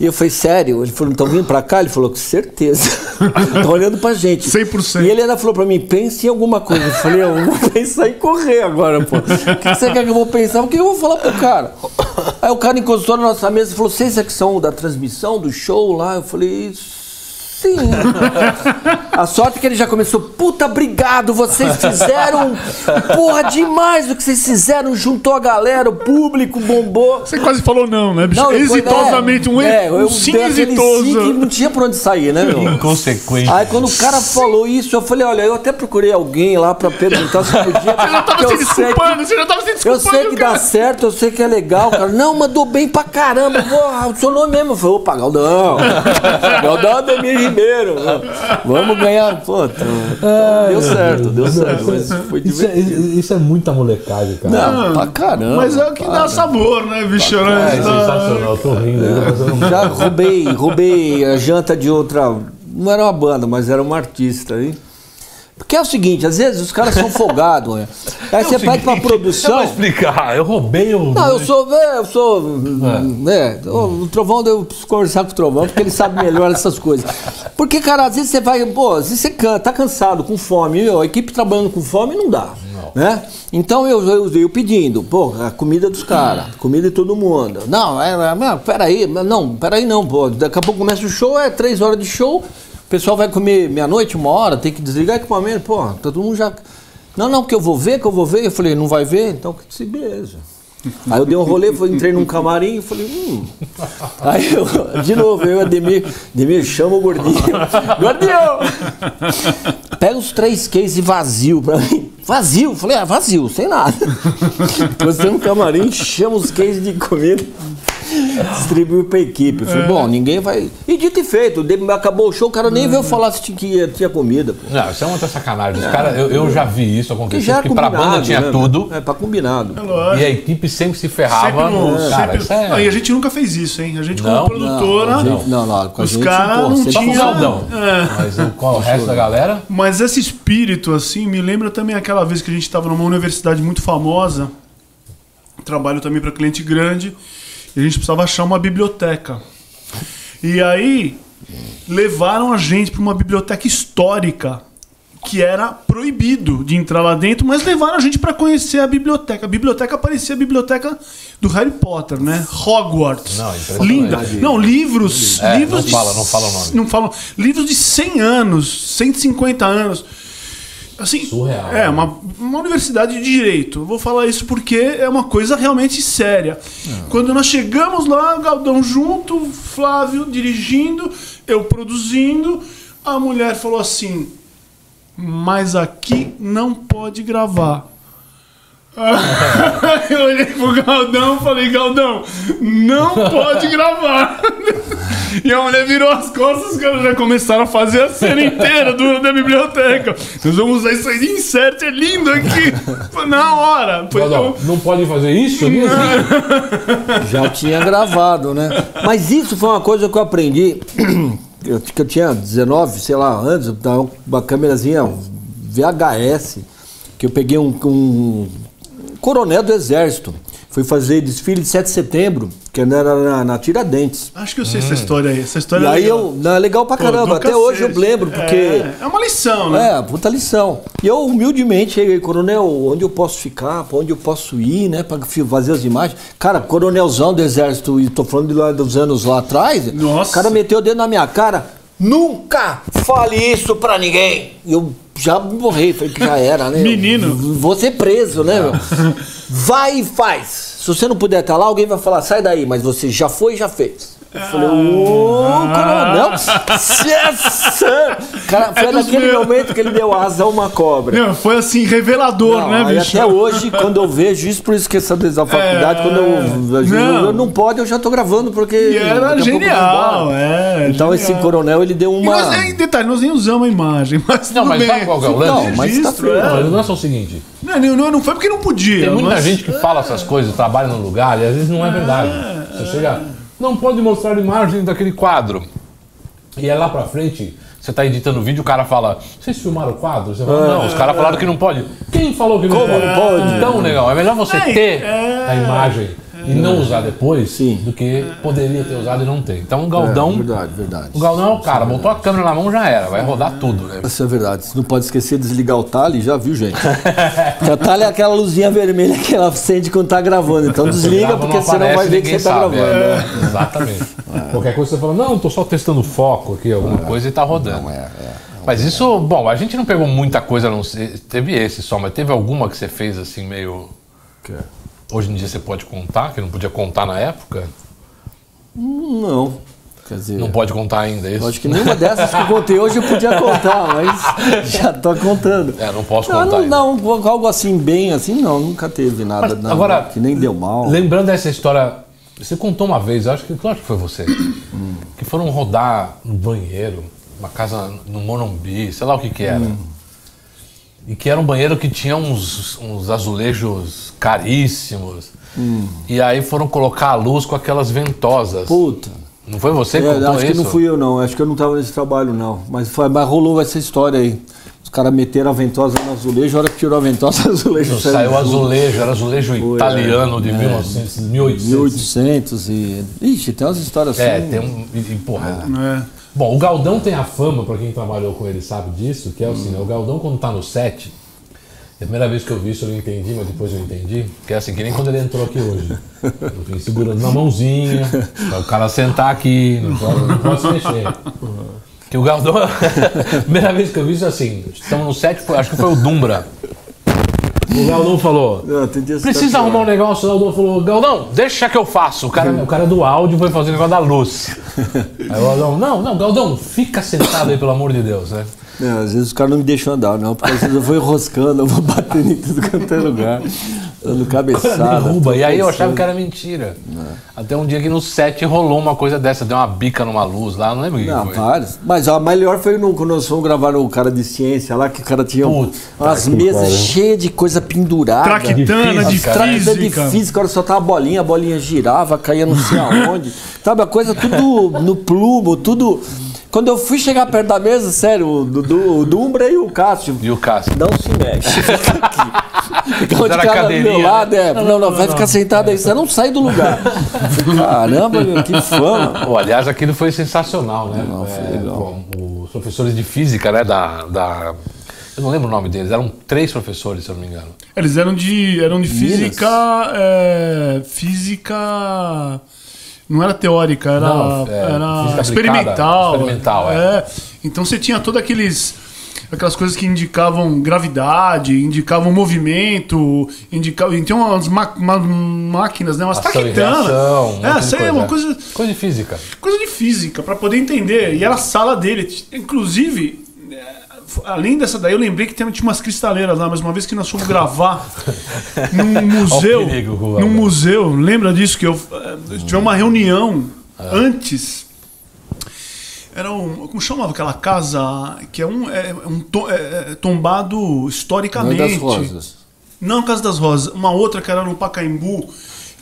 E eu falei, sério? Ele falou, estão vindo pra cá? Ele falou, com certeza. Estão olhando pra gente. 100%. E ele ainda falou pra mim, pense em alguma coisa. Eu falei, eu vou pensar em correr agora, pô. O que você quer que eu vou pensar? O que eu vou falar pro cara? Aí o cara encostou na nossa mesa e falou, vocês é que são da transmissão, do show lá? Eu falei, sim. A sorte é que ele já começou, puta, obrigado, vocês fizeram, porra, demais o que vocês fizeram, juntou a galera, o público, bombou. Você quase falou não, né, bicho? depois, Exitosamente, um, é, um eu sim exitoso. sim que não tinha pra onde sair, né, meu? Inconsequente. Aí quando o cara falou isso, eu falei, olha, eu até procurei alguém lá pra perguntar se podia. Você já tava eu se sei que- desculpando, você já tava se Eu desculpando, sei que dá cara. certo, eu sei que é legal, cara. Não, mandou bem pra caramba. Porra, o seu nome mesmo. Eu falei, opa, Galdão. Galdão Ademir Ribeiro. Vamos ganhar. Pô, tá- deu certo, deu certo. Mas foi Isso é, isso é muita molecagem, cara. Não, pra caramba. Mas é o que dá sabor, né, bicho? É sensacional, eu tô rindo não- Já roubei, roubei a janta de outra. Não era uma banda, mas era um artista, hein? Porque é o seguinte, às vezes os caras são folgados, né? Aí você pede pra Eu produção. vou explicar. Eu roubei o. Não, eu sou. é, Eu sou. É. o, o Trovão, eu preciso conversar com o Trovão, porque ele sabe melhor essas coisas. Porque, cara, às vezes você vai. Pô, às vezes você canta, tá cansado, com fome, meu, a equipe trabalhando com fome não dá. Né? Então eu, eu, eu pedindo, pô, a comida dos caras, comida de todo mundo. Não, é, é, peraí, não, peraí não, pô. Daqui a pouco começa o show, é três horas de show, o pessoal vai comer meia-noite, uma hora, tem que desligar equipamento, pô, tá todo mundo já. Não, não, que eu vou ver, que eu vou ver. Eu falei, não vai ver? Então que se beija. Aí eu dei um rolê, entrei num camarim e falei, hum. Aí eu, de novo, eu e Ademir, Ademir, chama o gordinho. Gordinho! Pega os três cases vazio pra mim. Vazio? Falei, ah, vazio, sem nada. Depois tem um camarim, chama os cases de comida, distribui pra equipe. Eu Falei, bom, ninguém vai. E dito e feito, acabou o show, o cara nem veio falar se tinha, tinha comida. Pô. Não, isso é uma sacanagem. Os cara, eu, eu já vi isso Que acontecer, já é porque pra banda tinha né? tudo É, pra combinado. e a equipe sempre se ferrava. Sempre no- cara, sempre- é... Não, e a gente nunca fez isso, hein? A gente, como Não, produtora. Não, não, não, com Os caras não sempre Só com o tinha- Galdão. É. Mas o, qual, o resto da galera? Mas esse espírito, assim, me lembra também aquela vez que a gente estava numa universidade muito famosa, trabalho também para cliente grande, e a gente precisava achar uma biblioteca. E aí levaram a gente para uma biblioteca histórica que era proibido de entrar lá dentro, mas levaram a gente para conhecer a biblioteca. A biblioteca parecia a biblioteca do Harry Potter, né? Hogwarts. Não. Linda. Não, livros, É, livros não de fala, não fala o nome. não falam. Livros de 100 anos, 150 anos. Assim, Surreal. É, uma, uma universidade de direito. Eu vou falar isso porque é uma coisa realmente séria. Quando nós chegamos lá, Galdão junto, Flávio dirigindo, eu produzindo, a mulher falou assim: Mas aqui não pode gravar. Eu olhei pro Galdão e falei, Galdão, não pode gravar. E a mulher virou as costas, os caras já começaram a fazer a cena inteira do, da biblioteca. Nós vamos usar isso aí de insert, é lindo aqui. Na hora. Foi Não, não, pode fazer isso? ali? Já tinha gravado, né? Mas isso foi uma coisa que eu aprendi. Eu, que eu tinha 19, sei lá, anos, eu uma câmerazinha VHS, que eu peguei um, um coronel do exército. Fui fazer desfile de 7 de setembro, que era na, na Tiradentes. Acho que eu sei essa história aí. Essa história E é aí legal. eu. Não, é legal pra Pô, caramba. Até hoje eu lembro, porque. É, é uma lição, né? É, puta lição. E eu humildemente cheguei, coronel, onde eu posso ficar, pra onde eu posso ir, né, pra fazer as imagens. Cara, coronelzão do exército, e tô falando de lá dos anos lá atrás, Nossa. o cara meteu o dedo na minha cara, nunca fale isso pra ninguém. E eu já morri, falei que já era, né? Menino. Vou ser preso, né, meu? Vai e faz. Se você não puder estar lá, alguém vai falar, sai daí, mas você já foi e já fez. Eu falei, ô, coronel, yes, sir. Cara, foi É naquele meus. momento que ele deu asa a uma cobra. Não, foi assim, revelador, Não, né, bicho? até hoje, quando eu vejo isso, por isso que essa da faculdade, É, quando eu, eu não. não. pode, eu já tô gravando, porque. E era genial, é. Então esse genial. coronel, ele deu E uma. nós, em detalhe, nós nem usamos a imagem, mas Não, tudo mas bem. sabe qual é o lance? Não, mas registro, tá feio. é. Não, o é o seguinte: Não, não, não foi porque não podia. tem muita mas- gente que fala essas coisas, trabalha no lugar, e às vezes não é verdade. Você chega, não pode mostrar a imagem daquele quadro. E é lá pra frente, você tá editando o vídeo, o cara fala, vocês filmaram o quadro? Você fala, não, os caras falaram que não pode. Quem falou que não Como pode? não pode? Então, legal, é melhor você ter é. a imagem e não usar depois Sim. do que poderia ter usado e não ter. Então o É, Galdão. verdade, verdade. O Galdão é o cara, botou a câmera na mão já era, vai rodar tudo, né? Isso é verdade. Você não pode esquecer de desligar o talhe, já viu, gente? Porque a talhe é aquela luzinha vermelha que ela acende quando tá gravando. Então desliga, Grava, porque não você não vai ver que você tá sabe, gravando. é. Exatamente. Qualquer coisa você fala, não, tô só testando foco aqui, alguma coisa e tá rodando. Mas isso, bom, a gente não pegou muita coisa, não sei, teve esse só, mas teve alguma que você fez assim meio. Hoje em dia você pode contar, que não podia contar na época? Não. Quer dizer, Não pode contar ainda é isso? acho que nenhuma dessas que eu contei hoje eu podia contar, mas já tô contando. É, não posso Não, contar não, não, algo assim, bem assim, não, nunca teve nada, Mas agora, que nem deu mal. Lembrando dessa história, você contou uma vez, acho que, claro que foi você, que foram rodar no banheiro, uma casa no Morumbi, sei lá o que que era. E que era um banheiro que tinha uns, uns azulejos caríssimos. E aí foram colocar a luz com aquelas ventosas. Puta. Não foi você que É, contou acho isso? que não fui eu não, acho que eu não tava nesse trabalho não. Mas, foi, mas rolou essa história aí. Os caras meteram a ventosa no azulejo, a hora que tirou a ventosa, o azulejo Não, saiu Saiu azulejo, era azulejo Foi, italiano de é. 1900, 1800. 1800 e... Ixi, tem umas histórias É, assim. tem um. E, e, porra, É. Bom, o Galdão tem a fama, pra quem trabalhou com ele sabe disso, que é assim, né? o Galdão quando tá no set, a primeira vez que eu vi isso eu não entendi, mas depois eu entendi, que é assim, que nem quando ele entrou aqui hoje. Enfim, segurando na mãozinha, pra o cara sentar aqui, não pode, não pode se mexer. Que o Galdão, a primeira vez que eu vi isso assim, estamos no set, acho que foi o Dumbra. O Galdão falou, Não, que Precisa tá arrumar um negócio, o Galdão falou, Galdão, deixa que eu faço. O cara, o cara do áudio foi fazer o negócio da luz. Aí o Galdão, não, não, Galdão, fica sentado aí, pelo amor de Deus, né? Não, às vezes os caras não me deixam andar, não, porque às vezes eu vou enroscando, eu vou batendo em tudo quanto é lugar, dando cabeçada. derruba. E aí eu achava que era mentira. Até um dia que no set rolou uma coisa dessa, deu uma bica numa luz lá, não lembro que Não, foi. vários. Mas a melhor foi no, quando nós fomos gravar o cara de ciência lá, que o cara tinha Puta umas que mesas cheias de coisa pendurada. Traquitana, de física, de física. física, agora só tava a bolinha, a bolinha girava, caía não sei aonde. Sabe, a coisa tudo no plumo, tudo. Quando eu fui chegar perto da mesa, sério, o, do, o Dumbra e o Cássio. E o Cássio? Não se mexe, fica aqui. Fica Era cara do meu né? lado, é. Não, não, vai ficar sentado aí, você não sai do lugar. Caramba, meu, que fama. Pô, aliás, aquilo foi sensacional, né? Não, foi É, legal. pô, os professores de física, né, da, da... Eu não lembro o nome deles, eram três professores, se eu não me engano. Eles eram de, eram de Minas? física. é, física. Não era teórica, era, Não, é, era experimental. experimental, é. Então você tinha todos aqueles. Aquelas coisas que indicavam gravidade, indicavam movimento, indicavam. Então umas ma- ma- máquinas, né? Umas traquitanas. reação, um monte É, sei, uma coisa Coisa de física. coisa de física para poder entender. E era a sala dele. Inclusive, é, além dessa daí, eu lembrei que tinha, umas cristaleiras lá, mas uma vez que nós fomos gravar num museu. perigo, num museu, lembra disso que eu eh, tive uma reunião antes. Era um. Como chamava aquela casa que é um, é, é um to- é- é tombado Não é historicamente. das rosas. Não, Casa das Rosas. Uma outra que era no Pacaembu,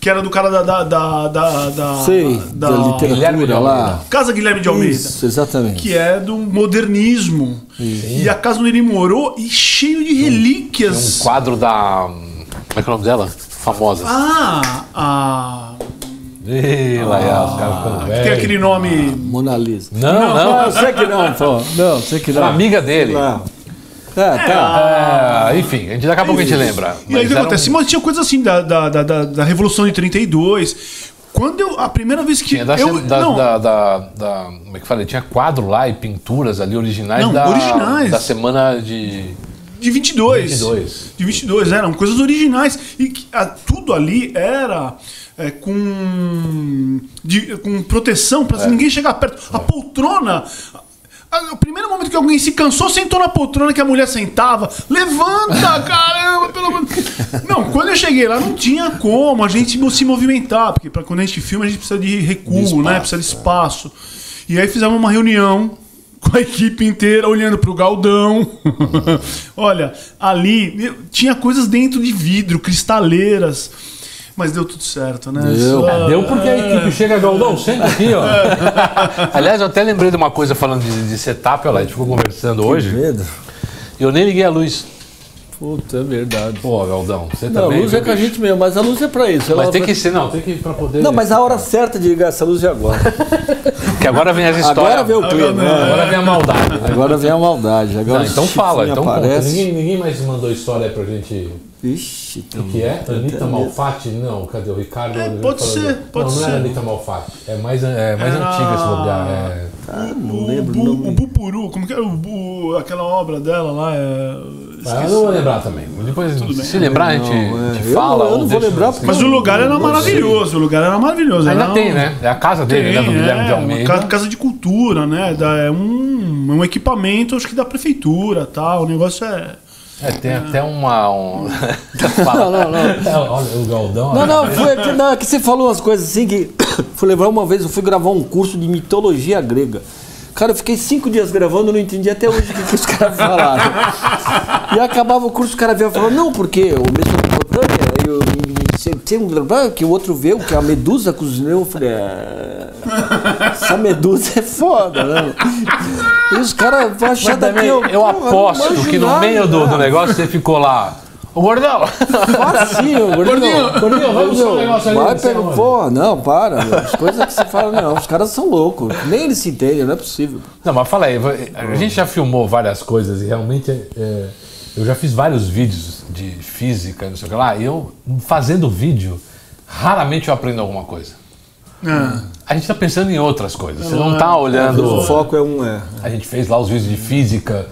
que era do cara da. da, da, da, da- Sei, da- da Guilherme literatura lá. Almeida. Casa Guilherme de Almeida. Isso, exatamente. Que é do modernismo. E a casa onde ele morou, e cheio de relíquias. Um quadro da. Como é que é o nome dela? Famosa. Ah, a. Ih, lá, é, os caras ficando Tem aquele nome. Mona Lisa. Não, não. Não, sei que não, pô. Não, sei que não. Uma amiga dele. Não. É, tá. É, enfim, a gente, daqui a pouco a gente lembra. E aí o que acontece? um- Mas tinha coisa assim da, da, da, da, da Revolução de 32. Quando eu. A primeira vez que. Tinha da, eu, da, não, da, da- da- Como é que falei? Tinha quadro lá e pinturas ali originais Não, da, originais. da semana de. de 22. 22. De 22, eram coisas originais. E que, a- tudo ali era é, com, de- com proteção pra ninguém chegar perto. A poltrona. A- O primeiro momento que alguém se cansou, sentou na poltrona que a mulher sentava. Levanta, caramba, pelo amor de Não, quando eu cheguei lá, não tinha como a gente se movimentar, porque pra, quando a gente filma, a gente precisa de recuo, De né? espaço. Precisa de espaço. E aí fizemos uma reunião com a equipe inteira olhando pro Galdão. Olha, ali tinha coisas dentro de vidro, cristaleiras. Mas deu tudo certo, né? Deu. Só- É, Deu porque a equipe chega, Galdão, senta aqui, ó. Aliás, eu até lembrei de uma coisa falando de, de setup, olha lá, a gente ficou conversando hoje. Medo. E eu nem liguei a luz. Puta, é verdade. Pô, Galdão, você Não, a também. luz é com a gente mesmo, mas a luz é pra isso. Mas tem que ser, não, tem que ir pra poder. Não, mas a hora certa de ligar essa luz é agora. Que agora vem as histórias. Agora vem o clima. não, né? Agora vem a maldade. Né? Agora vem a maldade. Agora Não, então fala, então aparece. Ninguém, ninguém mais mandou história aí pra gente. Ixi, O que é? Anitta Malfatti? Não, cadê o Ricardo? É, pode falou ser, de- pode não, não ser. era Anitta Malfatti. É mais, é mais Era- antiga esse lugar. É... ah, não O, lembro o Bu- nome. o Bupuru, como que é o, aquela obra dela lá? É... Ah, eu não vou lembrar também. Depois, bem. se lembrar, a gente, Não, é. te Eu fala. não- eu não vou lembrar porque Mas o lugar era maravilhoso, o lugar era maravilhoso. Ainda era tem, um- né? É a casa dele, né? Do Tem, Guilherme de é, uma Almeida. ca- casa de cultura, né? É um, é um equipamento, acho que da prefeitura tal. O negócio é. É, tem até uma. Um... Não, não, não. É, olha, o Galdão. Não, não, foi que, não, é que você falou umas coisas assim que. Fui lembrar uma vez, eu fui gravar um curso de mitologia grega. Cara, eu fiquei cinco dias gravando, não entendi até hoje o que, que os caras falaram. E acabava o curso, o cara veio e falou, não, porque o aí eu, você um problema que o outro vê, o que a medusa cozinhou, eu falei, é, essa medusa é foda, né? E os caras vão achar também, eu, não aposto manjo que no meio do, do negócio você ficou lá. Ô, gordão! Facinho, gordinho. Gordinho, gordinho, vai buscar um negócio ali, Vai aonde. Pô, não, para. meu. As coisas que você fala, não, os caras são loucos. Nem eles se entendem, não é possível. Não, mas fala aí, a gente já filmou várias coisas e realmente é, eu já fiz vários vídeos de física, não sei o que lá, e eu, fazendo vídeo, raramente eu aprendo alguma coisa. é. A gente está pensando em outras coisas. Você não está olhando. O foco é um. É. A gente fez lá os vídeos de física.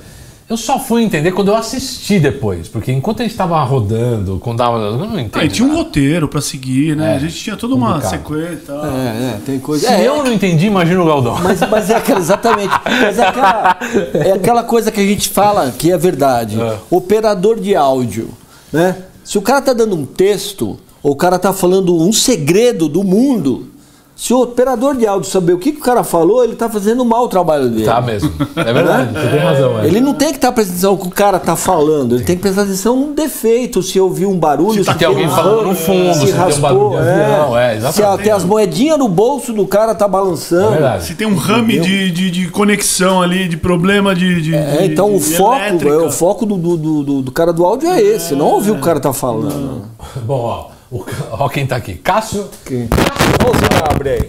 Eu só fui entender quando eu assisti depois, porque enquanto a gente estava rodando, quando dava, eu não entendi. Ah, e tinha um roteiro pra seguir, né? É, a gente tinha toda uma complicado. sequência e tal. É, é, tem coisa. Se É, eu não entendi, imagina o Galdão. Mas, mas é aquela, exatamente. Mas é aquela, é aquela coisa que a gente fala que é verdade. É. Operador de áudio. Né? Se o cara tá dando um texto, ou o cara tá falando um segredo do mundo, se o operador de áudio saber o que, que o cara falou, ele tá fazendo mal o trabalho dele. Tá mesmo. É verdade, você tem razão. É. Ele não tem que estar prestando atenção no que o cara tá falando, ele tem que prestar atenção num defeito, se ouviu um barulho, Se tá- se tem alguém um falando no fundo, se tem um barulho de avião, é, exatamente. Se até as moedinhas no bolso do cara tá É balançando. verdade. Se tem um rame de, de, de conexão ali, de problema de. de É, de- então o de foco, elétrica. é, o foco do, do, do, do cara do áudio é esse, não ouvir o que o cara tá falando. Bom, ó, o, ó quem tá aqui. Cássio Quem? Ô, Zinabre aí.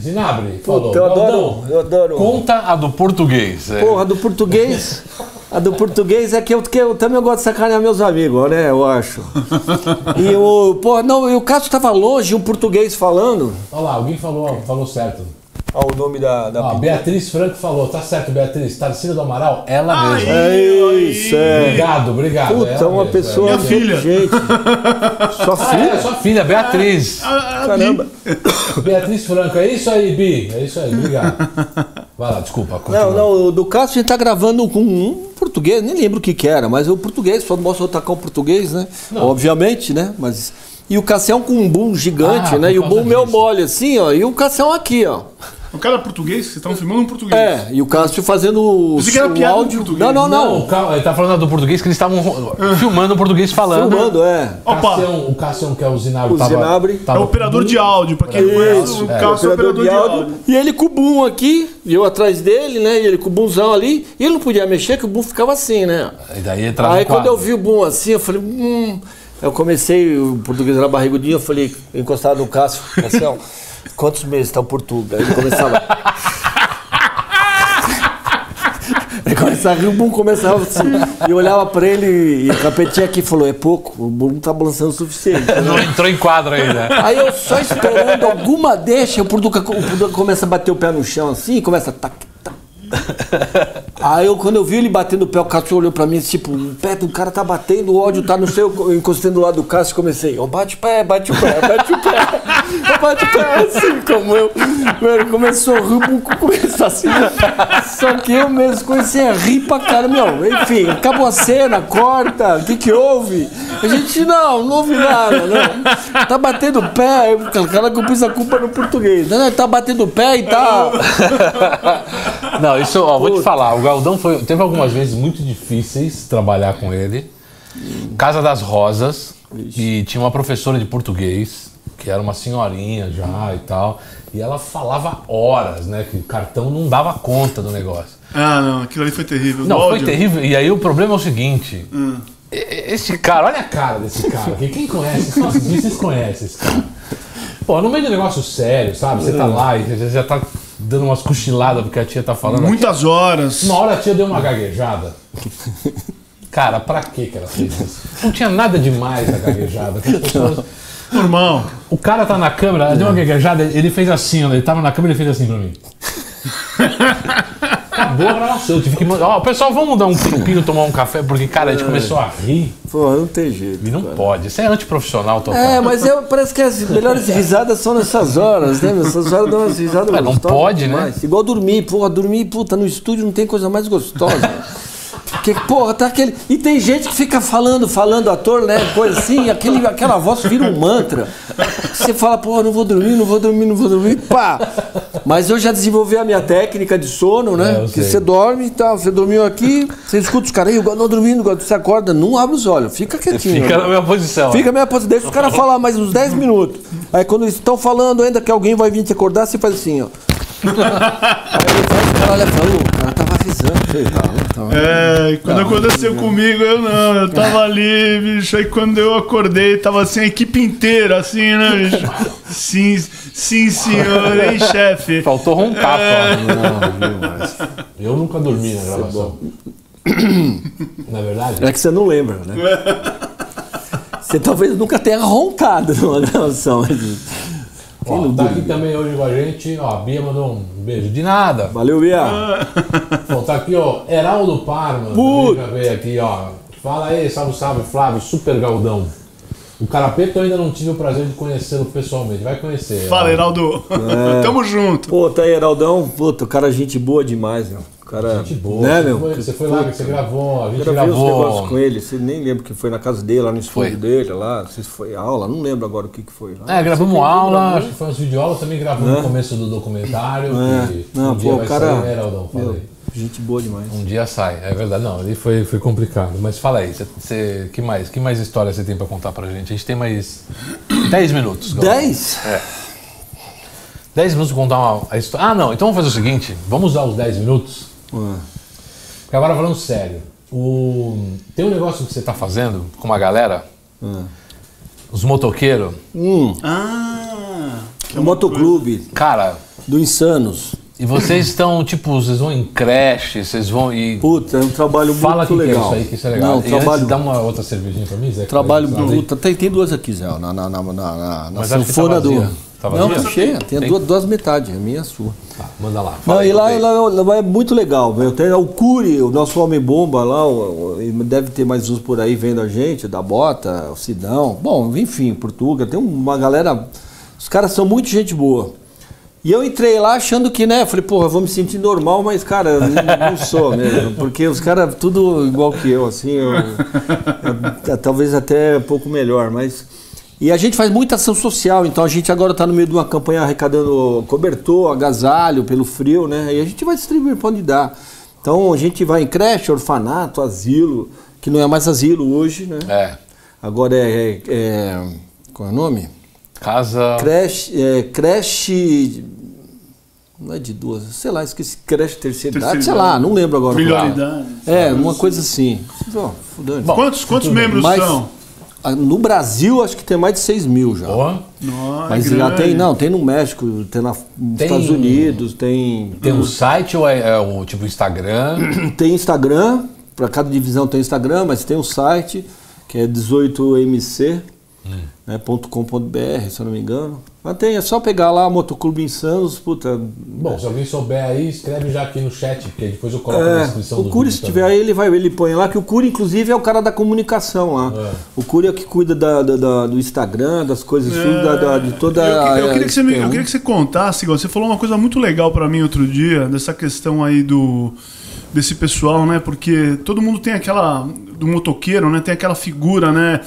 Zinabre falou. Puta, eu adoro- eu adoro. Conta a do português. É. Porra, do português. A do português é que eu, que eu também gosto de sacanear meus amigos, né? Eu acho. E o. Porra, não, e o Cássio tava longe, um português falando. Olha lá, alguém falou, falou certo. Olha o nome da. da Ó, Beatriz Franco falou, tá certo, Beatriz. Tarsila do Amaral, ela mesma. É isso, é. Obrigado, obrigado. Puta, ela uma mesma, pessoa é. Minha filha. inteligente. Sua Ah, é, filha? sua filha, Beatriz. Ah, ah, Caramba. Beatriz Franco, é isso aí, Bi. É isso aí, obrigado. Vai lá, desculpa. continua. Não, não, o do Cássio a gente tá gravando com um português, nem lembro o que que era, mas o português, só mostra o tacar o português, né? Obviamente, né? Mas. E o Cassião com um boom gigante, Ah, né? E o boom meu mole, assim, ó. E o Cassião aqui, ó. O cara é português? Vocês estão filmando um português? É, e o Cássio fazendo o, era o piada em áudio. português. Não, não, Não, não. o ele tá falando do português que eles estavam filmando o português falando. Filmando, é. Opa! Cassião, o Cassião, que é o Zinabre, O tava, Zinabre. É operador de áudio, pra quem não conhece, o É, Cássio é operador de áudio. E ele com o boom aqui, e eu atrás dele, né? E ele com o boomzão ali. E ele não podia mexer, que o boom ficava assim, né? E daí entrava Aí quando eu vi o boom assim, eu falei, hum. Eu comecei, o português era barrigudinho, eu falei, encostado no Cássio, Cássio, quantos meses tá o Portuga? Aí ele começava. Ele começava a rir, o boom começava assim. E eu olhava pra ele e o capetinha aqui falou: é pouco, o não tá balançando o suficiente. Não entrou em quadro né? Aí eu só esperando alguma deixa, o Portuga, o começa a bater o pé no chão assim, começa a tac, tac. Aí eu, quando eu vi ele batendo o pé, o Cássio olhou pra mim, tipo, Pepe, o cara tá batendo, o ódio tá no seu. Eu encostei do lado do Cássio e comecei, ó, bate o pé, bate o pé, bate o pé, ó, bate o pé, assim como eu. Mano, começou a rir, o começou assim. Só que eu mesmo comecei a rir pra cara, meu. Enfim, acabou a cena, corta, o que que houve? A gente, não, não houve nada, não. Tá batendo o pé, cara que eu pus a culpa no português. Não, tá batendo o pé e tá. Não, isso, ó, vou te falar, o Galdão foi, teve algumas vezes muito difíceis trabalhar com ele. Casa das Rosas, e tinha uma professora de português, que era uma senhorinha já e tal, e ela falava horas, né, que o cartão não dava conta do negócio. Ah, não, aquilo ali foi terrível. Não, foi terrível, e aí o problema é o seguinte, Hum. esse cara, olha a cara desse cara aqui, quem conhece, vocês conhecem esse cara. Pô, no meio de um negócio sério, sabe, você tá lá e você já tá dando umas cochiladas porque a tia tá falando, Muitas horas. uma hora a tia deu uma gaguejada. Cara, pra que que ela fez isso? Não tinha nada demais a gaguejada. as pessoas- Normal. O cara tá na câmera, deu uma gaguejada, ele fez assim, ó, ele tava na câmera e fez assim pra mim. Acabou a gravação, eu tive que mandar. Ó, pessoal, vamos dar um tempinho, tomar um café, porque, cara, a gente começou a rir Pô, não tem jeito. e não pode. Isso é antiprofissional total. É, mas eu, parece que as melhores risadas são nessas horas, né? Essas horas dão umas risadas Mas não gostosas pode, né? demais. Igual dormir, porra, dormir, puta, no estúdio não tem coisa mais gostosa. Porque, porra, tá aquele. E tem gente que fica falando, falando, ator, né? Coisa assim, aquele, aquela voz vira um mantra. Você fala, porra, não vou dormir, não vou dormir, não vou dormir, pá! Mas eu já desenvolvi a minha técnica de sono, né? É, que você dorme e tal, você dormiu aqui, você escuta os caras, "Ih, eu não dormindo, você acorda, não abre os olhos, fica quietinho. Fica na minha posição. Fica meia posição, deixa os caras falar mais uns 10 minutos. Aí quando eles estão falando ainda que alguém vai vir te acordar, você faz assim, ó. Aí o cara olha fala, "Ô, o cara tava avisando, sei lá, né? Tava- É, quando aconteceu comigo, eu não, eu tava ali, bicho. Aí quando eu acordei, tava assim a equipe inteira, assim, né, bicho? Sim, sim, senhor, hein, chefe? Faltou roncar É. só. Não, viu, mas... Eu nunca dormi na gravação. Na verdade, É que você não lembra, né? Você talvez nunca tenha roncado numa gravação. mas- ó, tá aqui também hoje com a gente. Ó, a Bia mandou um beijo. De nada. Valeu, Bia. Bom, tá aqui, ó, Heraldo Parma. Puta. Veio aqui, ó. Fala aí, salve, salve, Flávio, super galdão. O Carapeto eu ainda não tive o prazer de conhecê-lo pessoalmente. Vai conhecer. Fala, Heraldo. Heraldo. Tamo junto. Pô, tá aí, Heraldão. Puta, o cara é gente boa demais, meu. Cara, Gente boa. Né, você, meu? foi, você foi lá, você gravou, a gente Eu gravei uns negócios gravou. com ele, você nem lembra que foi na casa dele, lá no estúdio Foi. dele, lá, se foi aula, não lembro agora o que, que foi. Lá. É, gravamos aula, gravou. acho que foi uns videoaulas, também gravamos no começo do documentário. É. que Não, um dia pô, vai o cara- sair, né, Heraldão? Fala Meu, aí. gente boa demais. Um dia sai, é verdade. Não, ali foi, foi complicado. Mas fala aí, você, você- que, mais, que mais história você tem pra contar pra gente? A gente tem mais 10 minutos. Galdão. 10? 10 minutos pra contar uma a história. Ah, não, então vamos fazer o seguinte: vamos usar os 10 minutos. Porque agora falando sério, o... tem um negócio que você tá fazendo com uma galera, os motoqueiros. Hum, Ah, o Motoclube Cara, do Insanos. e vocês estão, tipo, vocês vão em creche, vocês vão e. Puta, é um trabalho Fala muito que, que é legal. isso aí, que isso é legal. Não, e trabalho, antes, dá uma outra cervejinha pra mim, Zé. trabalho puta, tem, tem duas aqui, Zé, na, na, na, na, na, na que tá sanfona vazia. do... Tá não, tá cheia, tem, Tem? Duas, duas metades, a minha e a sua. Tá, manda lá. Não, aí, e lá, lá, lá é muito legal. meu. Tem o Curi, o nosso homem-bomba lá, o- deve ter mais uns por aí vendo a gente, da Bota, o Sidão. Bom, enfim, Portuga, tem uma galera. Os caras são muito gente boa. E eu entrei lá achando que, né? Falei, porra, eu vou me sentir normal, mas, cara, eu não, não sou mesmo. Porque os caras, tudo igual que eu, assim, eu- é talvez até um pouco melhor, mas. E a gente faz muita ação social, então a gente agora está no meio de uma campanha arrecadando cobertor, agasalho pelo frio, né? E a gente vai distribuir para onde dá. Então a gente vai em creche, orfanato, asilo, que não é mais asilo hoje, né? É. Agora é, é- é- Qual é o nome? Casa. Creche. é, creche. Não é de duas, sei lá, esqueci. Creche terceira idade, Terceira sei lá, idade. não lembro agora. Prioridade. É, uma coisa assim. Ó, fudendo. quantos, quantos membros Mas são? Ah, no Brasil acho que tem mais de 6 mil já. Boa. Nossa, Mas é já grande. tem, não, tem no México, tem na, nos Tem- Estados Unidos, tem. Tem um site ou é, é o tipo Instagram? Tem Instagram, para cada divisão tem Instagram, mas tem um site que é 18MC. né, .com.br, se eu não me engano. Mas tem, é só pegar lá Motoclube Insanos, puta. Bom, se alguém souber aí, escreve já aqui no chat, porque depois eu coloco na É, descrição o do Curi, se tiver também. aí, ele vai, ele põe lá, que o Curi, inclusive, é o cara da comunicação lá. É. O Curi é o que cuida da, da- da- do Instagram, das coisas, tudo, da, da- de toda É. eu, a. eu queria que você me- eu queria que você contasse, você falou uma coisa muito legal pra mim outro dia, dessa questão aí do desse pessoal, né? Porque todo mundo tem aquela do motoqueiro, né? Tem aquela figura, né?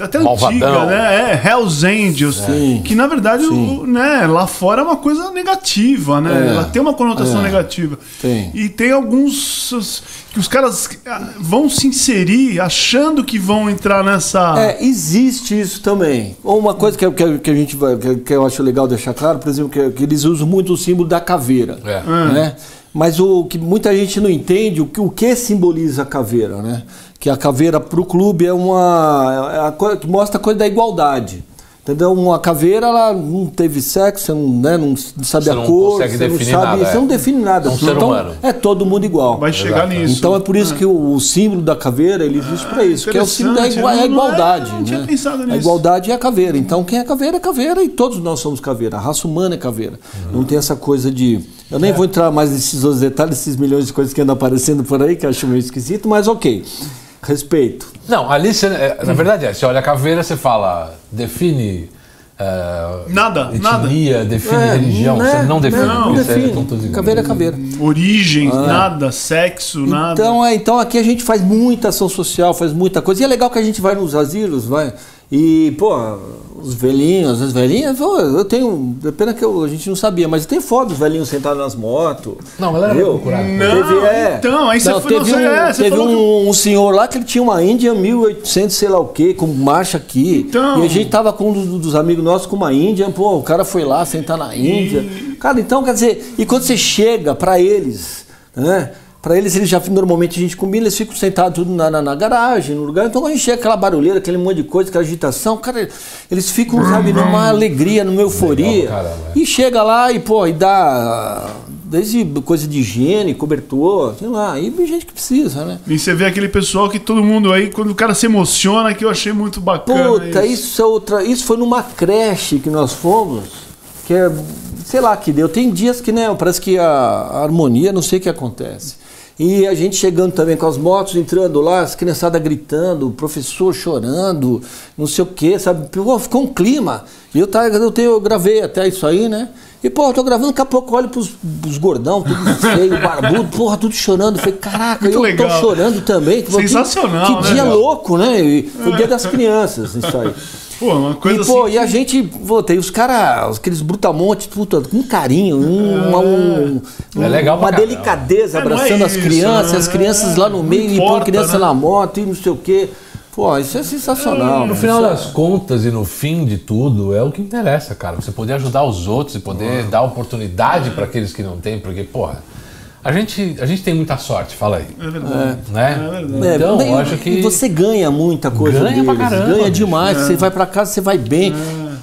Até Malvadão. antiga, né? É Hell's Angels, Sim. que na verdade, o- né? Lá fora é uma coisa negativa, né? É. Ela tem uma conotação É. negativa. Tem. E tem alguns que os caras ah, vão se inserir achando que vão entrar nessa. É, existe isso também. Ou uma coisa que, que, que a gente vai, que, que eu acho legal deixar claro, por exemplo, que, que eles usam muito o símbolo da caveira. É. Né? Mas o que muita gente não entende o que, o que simboliza a caveira, né? Que a caveira para o clube é uma. É a coisa que mostra a coisa da igualdade. Entendeu? Uma caveira, ela não teve sexo, você não, né, não sabe Você a não cor, você não sabe, nada, você é. não define nada. É um ser então, humano. é todo mundo igual. Vai chegar Exato. nisso. Então é por isso que o, o símbolo da caveira ele existe para isso, que é o símbolo da igua- Eu é a não- não é- igualdade. não tinha né? pensado A nisso. igualdade é a caveira. Então quem é caveira é caveira e todos nós somos caveira. A raça humana é caveira. Não tem essa coisa de. Eu nem vou entrar mais nesses outros detalhes, esses milhões de coisas que andam aparecendo por aí, que eu acho meio esquisito, mas ok. Respeito. Não, ali, você, é, na verdade, é, você olha a caveira, você fala, define. é, Nada, etnia, define É, religião. né? Você não define. Não, você é define. tontozinho. Caveira é caveira. Origem, nada, sexo, nada. Então, é, então aqui a gente faz muita ação social, faz muita coisa. E é legal que a gente vai nos asilos, vai. E, pô, os velhinhos, as velhinhas, pô, eu tenho. É pena que eu- a gente não sabia, mas tem foto dos velhinhos sentados nas motos. Não, a galera vai Entendeu? procurar. Não, então, aí você foi- teve não, um, é, você teve falou um, um senhor lá que ele tinha uma Índia 1800, sei lá o quê, com marcha aqui. Então. E a gente tava com um dos, dos amigos nossos com uma Índia, pô, o cara foi lá sentar na Índia. Cara, então, quer dizer, e quando você chega pra eles, né? Pra eles, eles já normalmente a gente combina, eles ficam sentados tudo na, na, na garagem, no lugar. Então, quando a gente chega aquela barulheira, aquele monte de coisa, aquela agitação, cara, eles ficam, sabe, numa alegria, numa euforia. Legal é. E chega lá e, pô, e dá desde coisa de higiene, cobertor, sei lá, e gente que precisa, né? E você vê aquele pessoal que todo mundo aí, quando o cara se emociona, que eu achei muito bacana. Puta, isso é outra. Isso foi numa creche que nós fomos, que é, sei lá que deu. Tem dias que, né, parece que a, a harmonia, não sei o que acontece. E a gente chegando também com as motos, entrando lá, as criançadas gritando, o professor chorando, não sei o que, sabe? Pô, ficou um clima. E eu, tá, eu, tenho, eu gravei até isso aí, né? E, eu tô gravando, daqui a pouco olho pros, pros gordão, tudo feio, barbudo, porra, tudo chorando. Eu falei, caraca, Muito eu legal. tô chorando também. Que- Sensacional, Que, né, dia cara? louco, né? E Foi o dia das crianças, isso aí. Pô, uma coisa E, pô, assim. e a gente, tem os caras, aqueles brutamontes, puta, com carinho, um, uma, um- É legal uma caramba. delicadeza É, é abraçando as isso, crianças, né? as crianças lá no meio, e importa, põe criança né? na moto e não sei o quê. Pô, isso é sensacional. No né? final Isso é- das contas e no fim de tudo, é o que interessa, cara. Você poder ajudar os outros e poder dar oportunidade para aqueles que não têm, porque, porra, a gente, a gente tem muita sorte, fala aí. É verdade. Né? verdade. É, então, bem, eu acho que. E você ganha muita coisa Ganha pra deles, caramba, ganha demais. É. Você vai pra casa, você vai bem.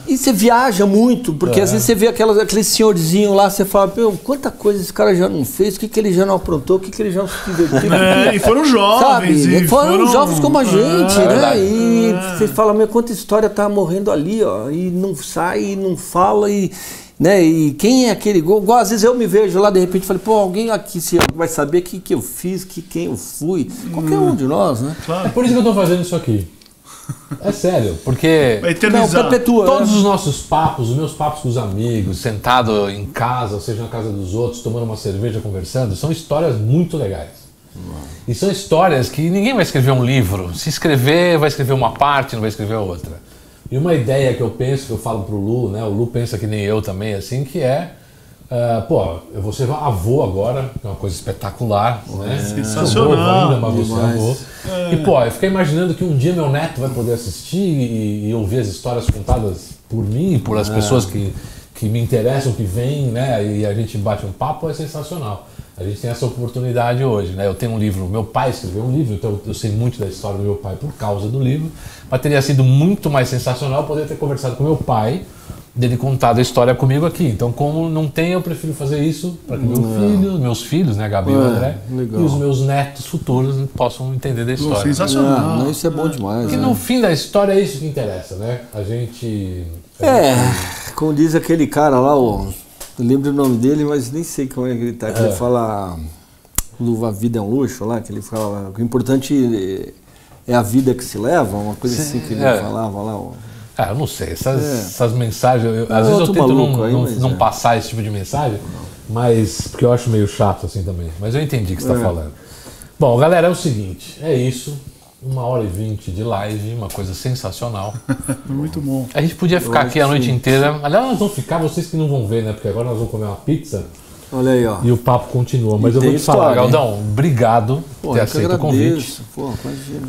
E você viaja muito, porque às vezes você vê aquelas, aquele senhorzinho lá, você fala, meu, quanta coisa esse cara já não fez, o que, que ele já não aprontou, o que, que ele já não se divertiu. É, e foram Sabe? jovens. e foram, jovens como a gente, É, né? E você fala, meu, quanta história tá morrendo ali, ó, e não sai, e não fala, e. Né? E quem é aquele. Igual, igual às vezes eu me vejo lá, de repente, falei, pô, alguém aqui se vai saber o que, que eu fiz, que, quem eu fui. Qualquer um de nós, né? É por isso que eu tô fazendo isso aqui. É sério, porque Vai Não, perpetua. todos né? os nossos papos, os meus papos com os amigos, sentado em casa, ou seja, na casa dos outros, tomando uma cerveja, conversando, são histórias muito legais. E são histórias que ninguém vai escrever um livro. Se escrever, vai escrever uma parte, não vai escrever outra. E uma ideia que eu penso, que eu falo pro Lu, né? O Lu pensa que nem eu também, assim, que é. ah, pô, eu vou ser avô agora, que é uma coisa espetacular, né? sensacional. Sou novo ainda, mas Demais. avô. E, pô, eu fiquei imaginando que um dia meu neto vai poder assistir e, e ouvir as histórias contadas por mim, por as pessoas que, que me interessam, que vêm, né? E a gente bate um papo, é sensacional. A gente tem essa oportunidade hoje, né? Eu tenho um livro, meu pai escreveu um livro, então eu sei muito da história do meu pai por causa do livro, mas teria sido muito mais sensacional poder ter conversado com meu pai dele contar a história comigo aqui. Então, como não tem, eu prefiro fazer isso para que meu filho, meus filhos, né, Gabi e É, André, legal. e os meus netos futuros possam entender da história. sensacional. Ah, não, isso é bom demais. Porque né? no fim da história é isso que interessa, né? A gente. É, como diz aquele cara lá, ó, eu lembro o nome dele, mas nem sei como é que ele tá, que ele fala luva a vida é um luxo lá, que ele fala, o importante é a vida que se leva, uma coisa assim que ele é. falava lá. ó. Ah, eu não sei. Essas, É. essas mensagens, eu- às vezes eu tento não, aí, não, não é. passar esse tipo de mensagem, mas porque eu acho meio chato assim também. Mas eu entendi o que você está É. falando. Bom, galera, é o seguinte: é isso. Uma hora e vinte de live, uma coisa sensacional. Muito bom. A gente podia ficar aqui a noite sim. inteira. Aliás, nós vamos ficar, vocês que não vão ver, né? Porque agora nós vamos comer uma pizza Olha aí, ó. e o papo continua. Mas E eu vou te falar, história, hein? Galdão, obrigado por ter aceito o convite. Pô.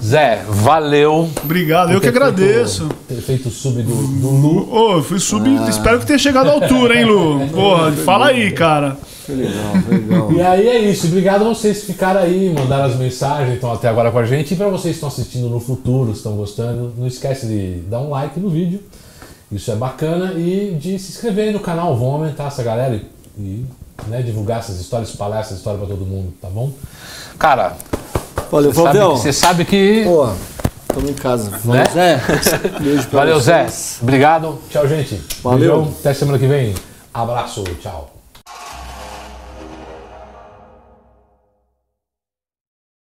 Zé, valeu. Obrigado, eu que agradeço. Ter feito o sub do, do Lu. Ô, eu fui sub. Espero que tenha chegado à altura, hein, Lu? Porra, fala aí, cara. Que legal, legal. E aí é isso, obrigado a vocês que ficaram aí, mandaram as mensagens, estão até agora com a gente. E para vocês que estão assistindo no futuro, estão gostando, não esquece de dar um like no vídeo, isso é bacana, e de se inscrever aí no canal, vão aumentar essa galera e, né, divulgar essas histórias, espalhar essas histórias para todo mundo, tá bom? Cara, Valeu, você sabe, você sabe que. Pô, tamo em casa. Né? Zé, beijo pra Valeu, Zé. vocês. Obrigado. Tchau, gente. Valeu. Beijão. Até semana que vem. Abraço. Tchau.